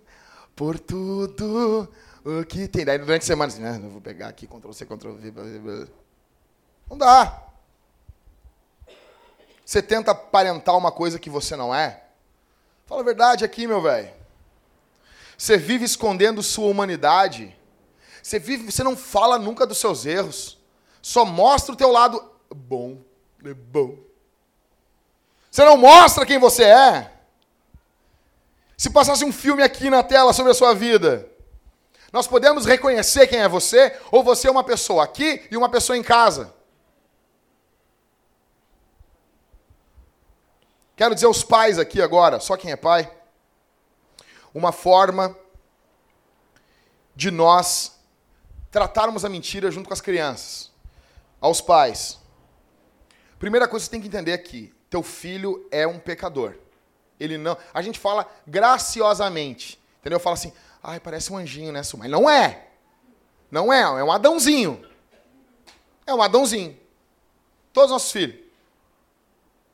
por tudo o que tem. Daí durante a semana, assim, ah, vou pegar aqui, Ctrl C, Ctrl V. Não dá. Você tenta aparentar uma coisa que você não é? Fala a verdade aqui, meu velho. Você vive escondendo sua humanidade. Você vive, você não fala nunca dos seus erros. Só mostra o teu lado bom, é bom. Você não mostra quem você é. Se passasse um filme aqui na tela sobre a sua vida, nós podemos reconhecer quem é você, ou você é uma pessoa aqui e uma pessoa em casa. Quero dizer aos pais aqui agora, só quem é pai, uma forma de nós tratarmos a mentira junto com as crianças. Aos pais. Primeira coisa que você tem que entender aqui, teu filho é um pecador. Ele não, a gente fala graciosamente. Entendeu? Fala assim: "Ai, parece um anjinho, né, Mas não é. Não é, é um Adãozinho. É um Adãozinho. Todos os nossos filhos.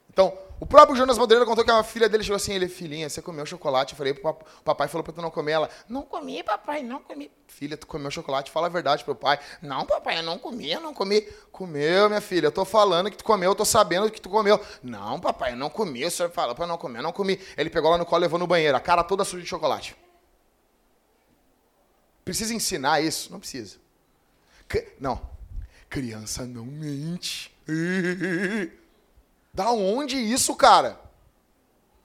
Então, o próprio Jonas Madureira contou que a filha dele chegou assim, ele, filhinha, você comeu chocolate? Eu falei, o papai falou para tu não comer. Ela, não comi, papai, não comi. Filha, tu comeu chocolate? Fala a verdade pro pai. Não, papai, eu não comi, eu não comi. Comeu, minha filha, eu tô falando que tu comeu, eu tô sabendo que tu comeu. Não, papai, eu não comi, o senhor falou para não comer, eu não comi. Ele pegou lá no colo e levou no banheiro, a cara toda suja de chocolate. Precisa ensinar isso? Não precisa. Não. Criança não mente. Da onde isso, cara?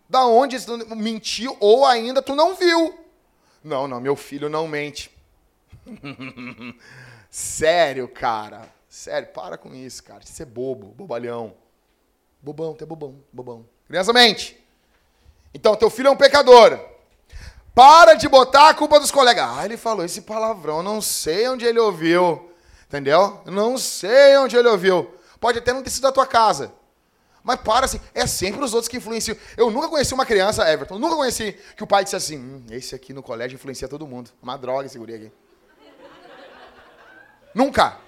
Da onde isso mentiu ou ainda tu não viu? Não, não, meu filho não mente. Sério, cara. Sério, para com isso, cara. Isso é bobo, bobalhão. Bobão, tu é bobão, bobão. Criança mente. Então, teu filho é um pecador. Para de botar a culpa dos colegas. Ah, ele falou esse palavrão, não sei onde ele ouviu. Entendeu? Não sei onde ele ouviu. Pode até não ter sido da tua casa. Mas para assim, é sempre os outros que influenciam. Eu nunca conheci uma criança, Everton, nunca conheci que o pai disse assim: hum, esse aqui no colégio influencia todo mundo. Uma droga esse guri aqui. nunca.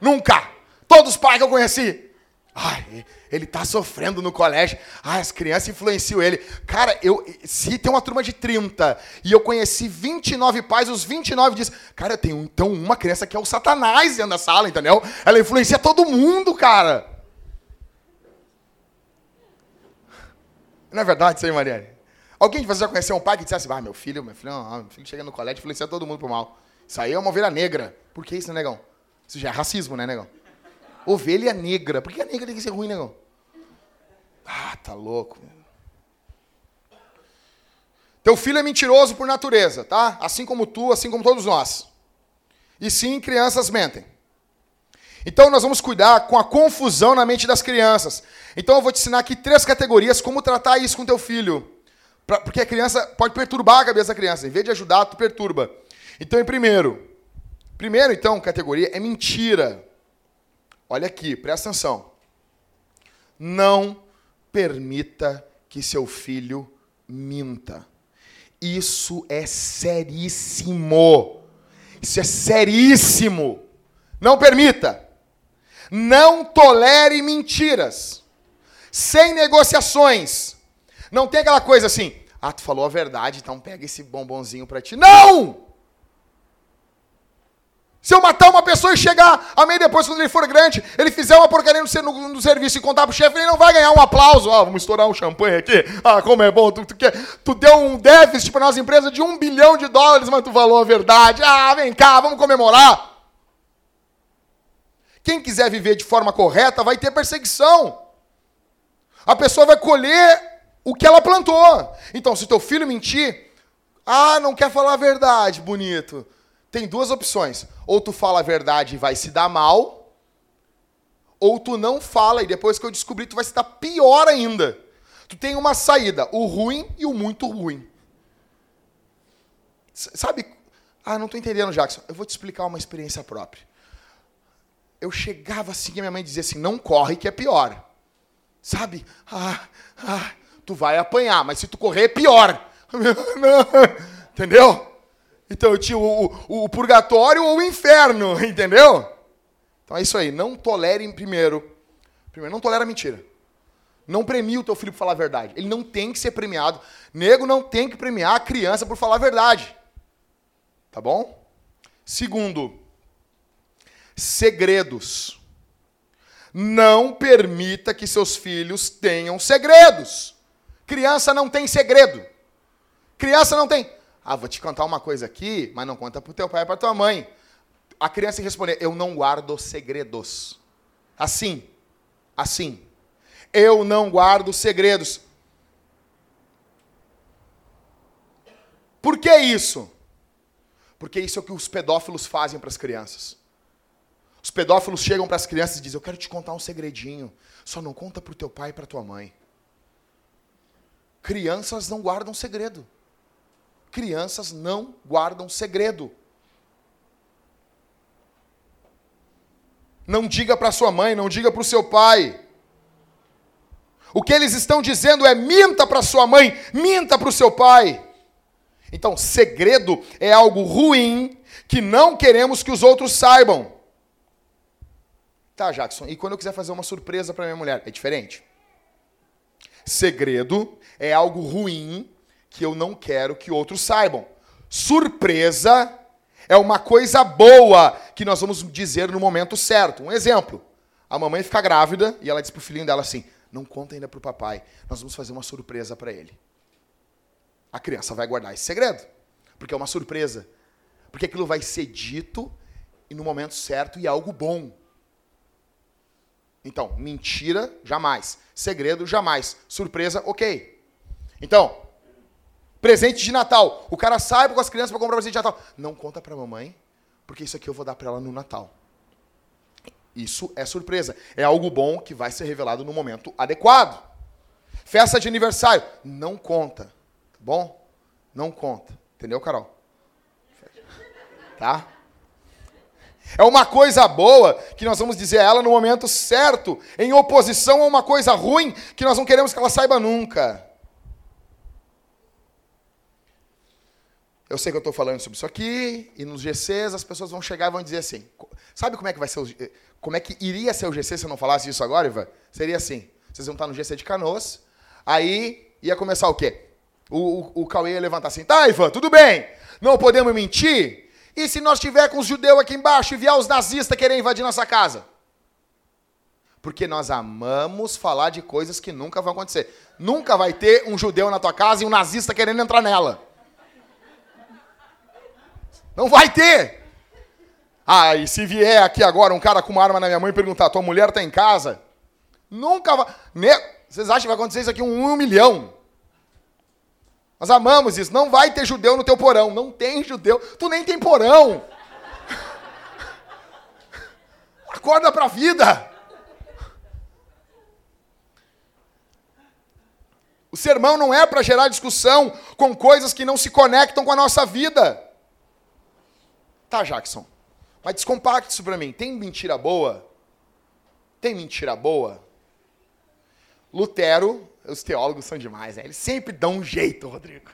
Nunca. Todos os pais que eu conheci. Ai, ele tá sofrendo no colégio. Ai, as crianças influenciam ele. Cara, eu se tem uma turma de 30 e eu conheci 29 pais, os 29 dizem, cara, tenho então uma criança que é o Satanás dentro da sala, entendeu? Ela influencia todo mundo, cara. Não é verdade isso aí, Mariane? Alguém de vocês já conheceu um pai que dissesse, ah, meu filho, meu filho, meu filho chega no colégio e influencia todo mundo pro mal. Isso aí é uma ovelha negra. Por que isso, né, negão? Isso já é racismo, né, negão? Ovelha negra. Por que a negra tem que ser ruim, negão? Ah, tá louco. Teu filho é mentiroso por natureza, tá? Assim como tu, assim como todos nós. E sim, crianças mentem. Então nós vamos cuidar com a confusão na mente das crianças. Então eu vou te ensinar aqui três categorias como tratar isso com teu filho. Pra, porque a criança pode perturbar a cabeça da criança. Em vez de ajudar, tu perturba. Então, em primeiro, primeiro então, categoria é mentira. Olha aqui, presta atenção. Não permita que seu filho minta. Isso é seríssimo. Isso é seríssimo. Não permita. Não tolere mentiras. Sem negociações. Não tem aquela coisa assim, ah, tu falou a verdade, então pega esse bombonzinho para ti. Não! Se eu matar uma pessoa e chegar a meio depois, quando ele for grande, ele fizer uma porcaria no, no, no serviço e contar pro chefe, ele não vai ganhar um aplauso. Ah, vamos estourar um champanhe aqui. Ah, como é bom. Tu, tu, tu deu um déficit para nossa empresa de um bilhão de dólares, mas tu falou a verdade. Ah, vem cá, vamos comemorar. Quem quiser viver de forma correta vai ter perseguição. A pessoa vai colher o que ela plantou. Então, se teu filho mentir, ah, não quer falar a verdade, bonito. tem duas opções. Ou tu fala a verdade e vai se dar mal, ou tu não fala e depois que eu descobri tu vai se dar pior ainda. Tu tem uma saída, o ruim e o muito ruim. Sabe? Ah, não tô entendendo, Jackson. Eu vou te explicar uma experiência própria. Eu chegava assim e minha mãe dizia assim: "Não corre que é pior". Sabe? Ah, ah, tu vai apanhar, mas se tu correr é pior. Entendeu? Então eu tinha o, o, o, purgatório ou o inferno, entendeu? Então é isso aí. Não tolere primeiro. Primeiro, não tolera mentira. Não premie o teu filho por falar a verdade. Ele não tem que ser premiado. Nego não tem que premiar a criança por falar a verdade. Tá bom? Segundo, segredos. Não permita que seus filhos tenham segredos. Criança não tem segredo. Criança não tem. Ah, vou te contar uma coisa aqui, mas não conta para o teu pai e para tua mãe. A criança responder: Eu não guardo segredos. Assim, assim. Eu não guardo segredos. Por que isso? Porque isso é o que os pedófilos fazem para as crianças. Os pedófilos chegam para as crianças e dizem: Eu quero te contar um segredinho. Só não conta para o teu pai e para tua mãe. Crianças não guardam segredo. Crianças não guardam segredo. Não diga para sua mãe, não diga para o seu pai. O que eles estão dizendo é minta para sua mãe, minta para o seu pai. Então, segredo é algo ruim que não queremos que os outros saibam. Tá, Jackson, e quando eu quiser fazer uma surpresa para minha mulher? É diferente. Segredo é algo ruim que eu não quero que outros saibam. Surpresa é uma coisa boa que nós vamos dizer no momento certo. Um exemplo: a mamãe fica grávida e ela diz pro filhinho dela assim: Não conta ainda pro papai, nós vamos fazer uma surpresa para ele. A criança vai guardar esse segredo, porque é uma surpresa. Porque aquilo vai ser dito e no momento certo e é algo bom. Então, mentira, jamais. Segredo, jamais. Surpresa, ok. Então, presente de Natal. O cara sai com as crianças para comprar presente de Natal. Não conta para mamãe, porque isso aqui eu vou dar para ela no Natal. Isso é surpresa. É algo bom que vai ser revelado no momento adequado. Festa de aniversário. Não conta. Tá bom? Não conta. Entendeu, Carol? Tá? É uma coisa boa que nós vamos dizer a ela no momento certo, em oposição a uma coisa ruim que nós não queremos que ela saiba nunca. Eu sei que eu estou falando sobre isso aqui, e nos GCs as pessoas vão chegar e vão dizer assim: sabe como é que vai ser o, como é que iria ser o GC se eu não falasse isso agora, Ivan? Seria assim: vocês vão estar no GC de Canoas, aí ia começar o quê? O, o, o Cauê ia levantar assim: tá, Ivan, tudo bem, não podemos mentir, e se nós tiver com os judeus aqui embaixo e vier os nazistas querer invadir nossa casa? Porque nós amamos falar de coisas que nunca vão acontecer. Nunca vai ter um judeu na tua casa e um nazista querendo entrar nela. Não vai ter. Ah, e se vier aqui agora um cara com uma arma na minha mão e perguntar: tua mulher está em casa? Nunca vai. Vocês acham que vai acontecer isso aqui um, um milhão? Nós amamos isso. Não vai ter judeu no teu porão. Não tem judeu. Tu nem tem porão. Acorda para a vida. O sermão não é para gerar discussão com coisas que não se conectam com a nossa vida. Tá, Jackson. Mas descompacte isso para mim. Tem mentira boa? Tem mentira boa? Lutero os teólogos são demais, né? Eles sempre dão um jeito, Rodrigo.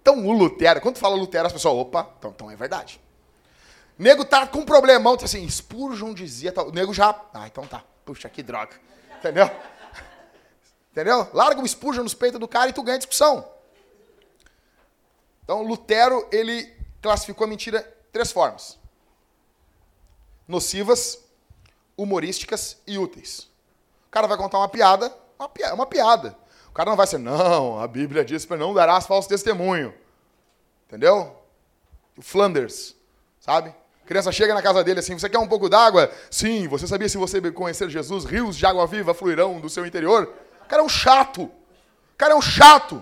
Então, o Lutero, quando fala Lutero, as pessoas, opa, então, então é verdade. O nego tá com um problemão, tá assim, Spurgeon dizia, tá, o nego já, ah, então tá, puxa, que droga. Entendeu? Entendeu? Larga o Spurgeon nos peitos do cara e tu ganha discussão. Então, Lutero, ele classificou a mentira três formas. Nocivas, humorísticas e úteis. O cara vai contar uma piada, uma piada, uma piada. Cara não vai ser, não, a Bíblia diz para não darás falso testemunho. Entendeu? O Flanders, sabe? A criança chega na casa dele assim, você quer um pouco d'água? Sim, você sabia se você conhecer Jesus, rios de água viva fluirão do seu interior? O cara é um chato. O cara é um chato.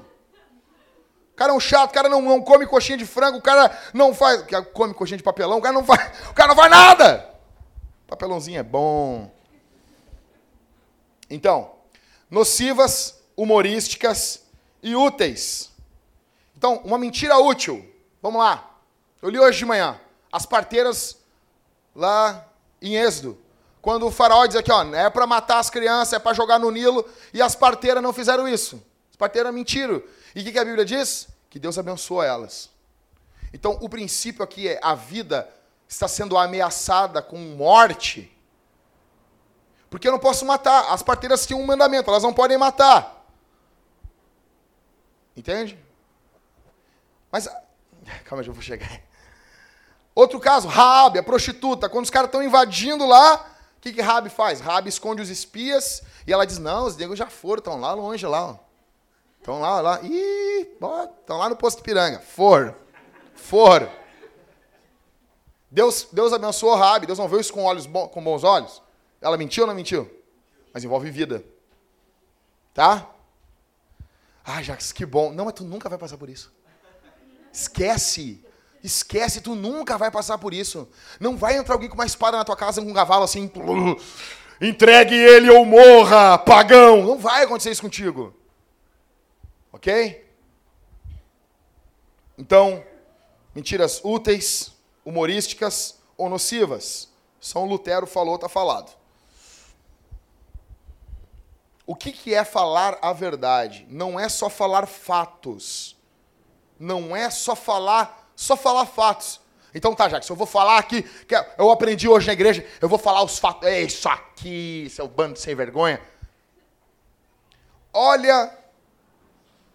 O cara é um chato, o cara não, não come coxinha de frango, o cara não faz. Come coxinha de papelão, o cara não faz. O cara não faz nada! Papelãozinho é bom. Então, nocivas, humorísticas e úteis. Então, uma mentira útil. Vamos lá. Eu li hoje de manhã. As parteiras lá em Êxodo. Quando o faraó diz aqui, ó, é para matar as crianças, é para jogar no Nilo, e as parteiras não fizeram isso. As parteiras mentiram. E o que, que a Bíblia diz? Que Deus abençoa elas. Então, o princípio aqui é a vida está sendo ameaçada com morte. Porque eu não posso matar. As parteiras têm um mandamento, elas não podem matar. Entende? Mas, calma, eu vou chegar. Outro caso, Rabi, a prostituta. Quando os caras estão invadindo lá, o que, que Rabi faz? Rabi esconde os espias e ela diz: Não, os negros já foram, estão lá longe, lá. Estão lá, lá. Ih, estão lá no posto de piranga. For. For. Deus, Deus abençoou Rabi. Deus não viu isso com, olhos com bons olhos? Ela mentiu ou não mentiu? Mas envolve vida. Tá? Ah, Jacques, que bom. Não, mas tu nunca vai passar por isso. Esquece. Esquece, tu nunca vai passar por isso. Não vai entrar alguém com uma espada na tua casa com um cavalo assim. Entregue ele ou morra, pagão. Não vai acontecer isso contigo. Ok? Então, mentiras úteis, humorísticas ou nocivas. São Lutero falou, está falado. O que, que é falar a verdade? Não é só falar fatos. Não é só falar só falar fatos. Então tá, Jackson, eu vou falar aqui, que eu aprendi hoje na igreja, eu vou falar os fatos. É isso aqui, seu bando sem vergonha. Olha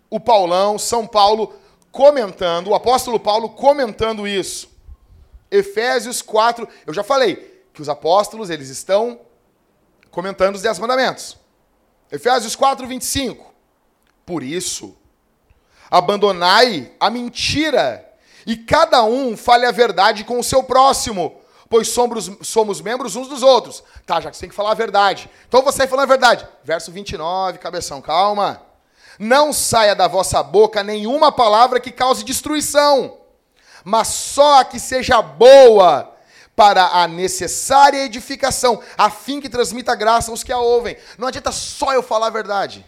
o Paulão, São Paulo, comentando, o apóstolo Paulo comentando isso. Efésios 4, eu já falei que os apóstolos, eles estão comentando os dez mandamentos. Efésios 4, 25. Por isso, abandonai a mentira e cada um fale a verdade com o seu próximo, pois somos, somos membros uns dos outros. Tá, já que você tem que falar a verdade. Então você falando a verdade. Verso 29, cabeção, calma. Não saia da vossa boca nenhuma palavra que cause destruição, mas só a que seja boa para a necessária edificação, a fim que transmita graça aos que a ouvem. Não adianta só eu falar a verdade.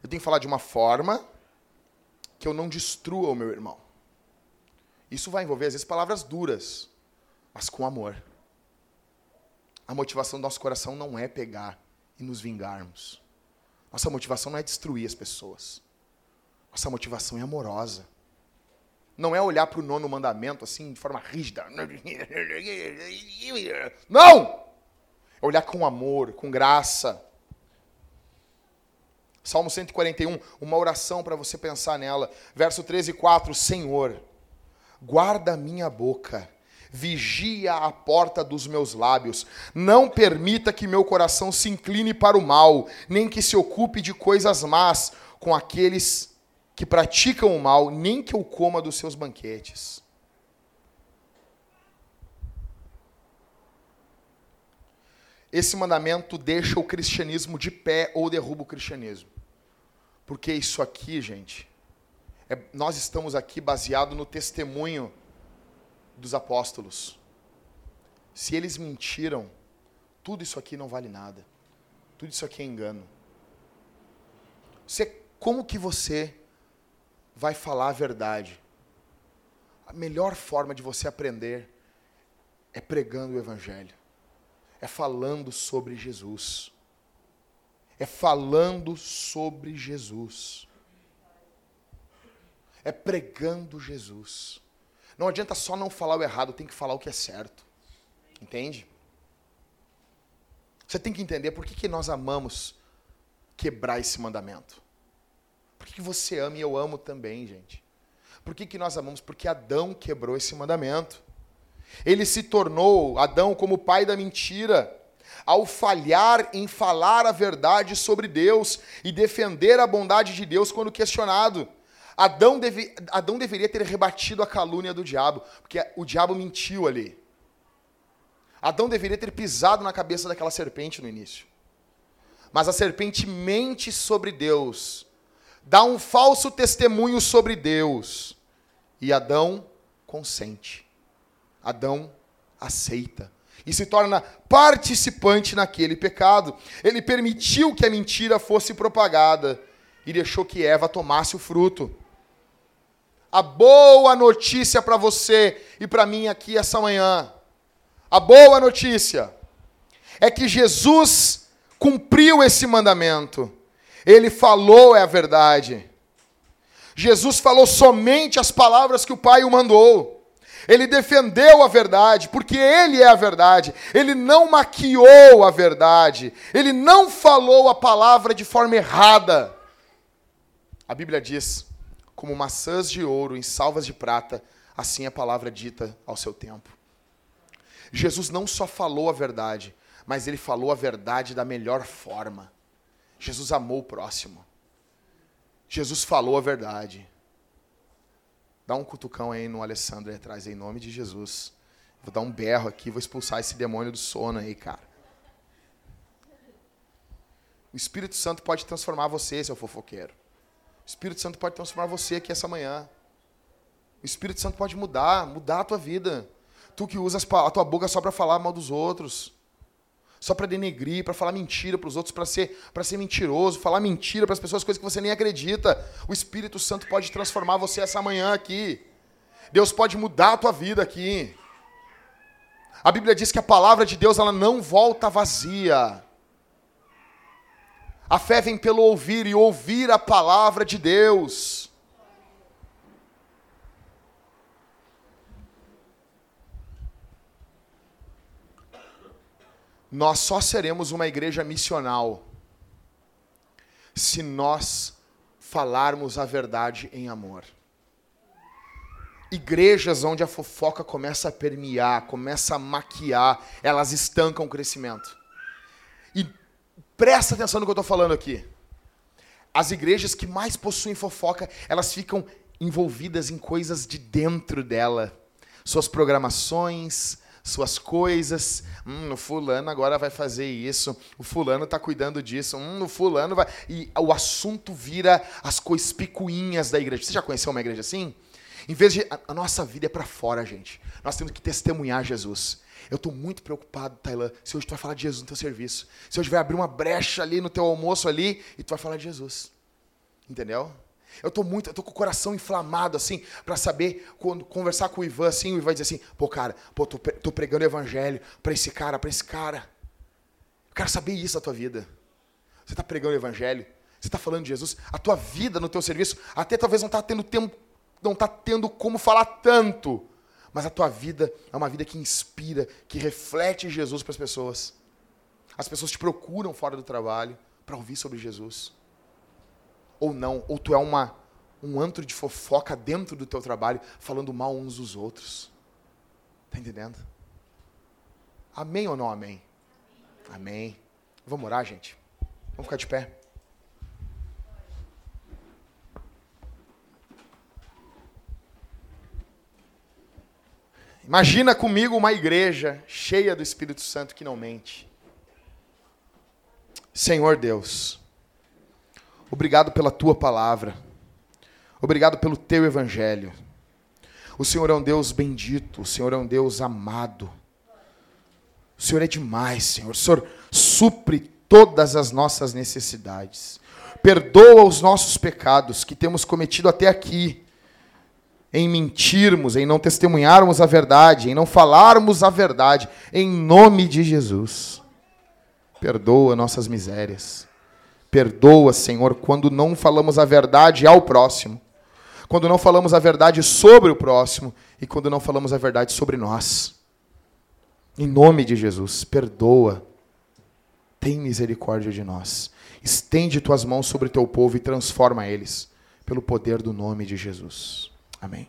Eu tenho que falar de uma forma que eu não destrua o meu irmão. Isso vai envolver, às vezes, palavras duras, mas com amor. A motivação do nosso coração não é pegar e nos vingarmos. Nossa motivação não é destruir as pessoas. Nossa motivação é amorosa. Não é olhar para o nono mandamento assim, de forma rígida. Não! É olhar com amor, com graça. Salmo 141, uma oração para você pensar nela. Verso 13 e 4, Senhor guarda minha boca, vigia a porta dos meus lábios, não permita que meu coração se incline para o mal, nem que se ocupe de coisas más com aqueles que praticam o mal, nem que eu coma dos seus banquetes. Esse mandamento deixa o cristianismo de pé ou derruba o cristianismo. Porque isso aqui, gente, é, nós estamos aqui baseado no testemunho dos apóstolos. Se eles mentiram, tudo isso aqui não vale nada. Tudo isso aqui é engano. Você, como que você vai falar a verdade? A melhor forma de você aprender é pregando o evangelho. É falando sobre Jesus. É falando sobre Jesus é pregando Jesus. Não adianta só não falar o errado, tem que falar o que é certo. Entende? Você tem que entender por que, que nós amamos quebrar esse mandamento. Por que, você ama e eu amo também, gente? Por que, que nós amamos? Porque Adão quebrou esse mandamento. Ele se tornou, Adão, como pai da mentira, ao falhar em falar a verdade sobre Deus e defender a bondade de Deus quando questionado. Adão, deve, Adão deveria ter rebatido a calúnia do diabo, porque o diabo mentiu ali. Adão deveria ter pisado na cabeça daquela serpente no início. Mas a serpente mente sobre Deus. Dá um falso testemunho sobre Deus. E Adão consente. Adão aceita e se torna participante naquele pecado. Ele permitiu que a mentira fosse propagada e deixou que Eva tomasse o fruto. A boa notícia para você e para mim aqui essa manhã. A boa notícia é que Jesus cumpriu esse mandamento. Ele falou é a verdade. Jesus falou somente as palavras que o Pai o mandou. Ele defendeu a verdade, porque ele é a verdade. Ele não maquiou a verdade. Ele não falou a palavra de forma errada. A Bíblia diz: como maçãs de ouro em salvas de prata, assim é a palavra dita ao seu tempo. Jesus não só falou a verdade, mas ele falou a verdade da melhor forma. Jesus amou o próximo. Jesus falou a verdade. Dá um cutucão aí no Alessandro aí atrás, em nome de Jesus. Vou dar um berro aqui, vou expulsar esse demônio do sono aí, cara. O Espírito Santo pode transformar você, seu fofoqueiro. O Espírito Santo pode transformar você aqui essa manhã. O Espírito Santo pode mudar, mudar a tua vida. Tu que usas a tua boca só para falar mal dos outros. Só para denegrir, para falar mentira para os outros, para ser, para ser mentiroso, falar mentira para as pessoas, coisas que você nem acredita. O Espírito Santo pode transformar você essa manhã aqui. Deus pode mudar a tua vida aqui. A Bíblia diz que a palavra de Deus ela não volta vazia. A fé vem pelo ouvir e ouvir a palavra de Deus. Nós só seremos uma igreja missional se nós falarmos a verdade em amor. Igrejas onde a fofoca começa a permear, começa a maquiar, elas estancam o crescimento. E Presta atenção no que eu estou falando aqui. As igrejas que mais possuem fofoca, elas ficam envolvidas em coisas de dentro dela. Suas programações, suas coisas. Hum, o fulano agora vai fazer isso. O fulano está cuidando disso. Hum, o fulano vai. E o assunto vira as coisas picuinhas da igreja. Você já conheceu uma igreja assim? Em vez de. A nossa vida é para fora, gente. Nós temos que testemunhar Jesus. Eu estou muito preocupado, Tailã, se hoje tu vai falar de Jesus no teu serviço. Se hoje vai abrir uma brecha ali no teu almoço ali e tu vai falar de Jesus. Entendeu? Eu estou muito, eu tô com o coração inflamado, assim, para saber, quando conversar com o Ivan, assim, o Ivan dizer assim, pô, cara, pô, tô, tô pregando o evangelho para esse cara, para esse cara. Eu quero saber isso da tua vida. Você está pregando o evangelho? Você está falando de Jesus? A tua vida no teu serviço, até talvez não está tendo tempo, não está tendo como falar tanto, mas a tua vida é uma vida que inspira, que reflete Jesus para as pessoas. As pessoas te procuram fora do trabalho para ouvir sobre Jesus. Ou não, ou tu é uma, um antro de fofoca dentro do teu trabalho, falando mal uns dos outros. Está entendendo? Amém ou não amém? Amém. Vamos orar, gente? Vamos ficar de pé. Imagina comigo uma igreja cheia do Espírito Santo que não mente. Senhor Deus, obrigado pela tua palavra. Obrigado pelo teu evangelho. O Senhor é um Deus bendito, o Senhor é um Deus amado. O Senhor é demais, Senhor. O Senhor supre todas as nossas necessidades. Perdoa os nossos pecados que temos cometido até aqui em mentirmos, em não testemunharmos a verdade, em não falarmos a verdade, em nome de Jesus. Perdoa nossas misérias. Perdoa, Senhor, quando não falamos a verdade ao próximo, quando não falamos a verdade sobre o próximo e quando não falamos a verdade sobre nós. Em nome de Jesus, perdoa. Tem misericórdia de nós. Estende tuas mãos sobre teu povo e transforma eles, pelo poder do nome de Jesus. Amém.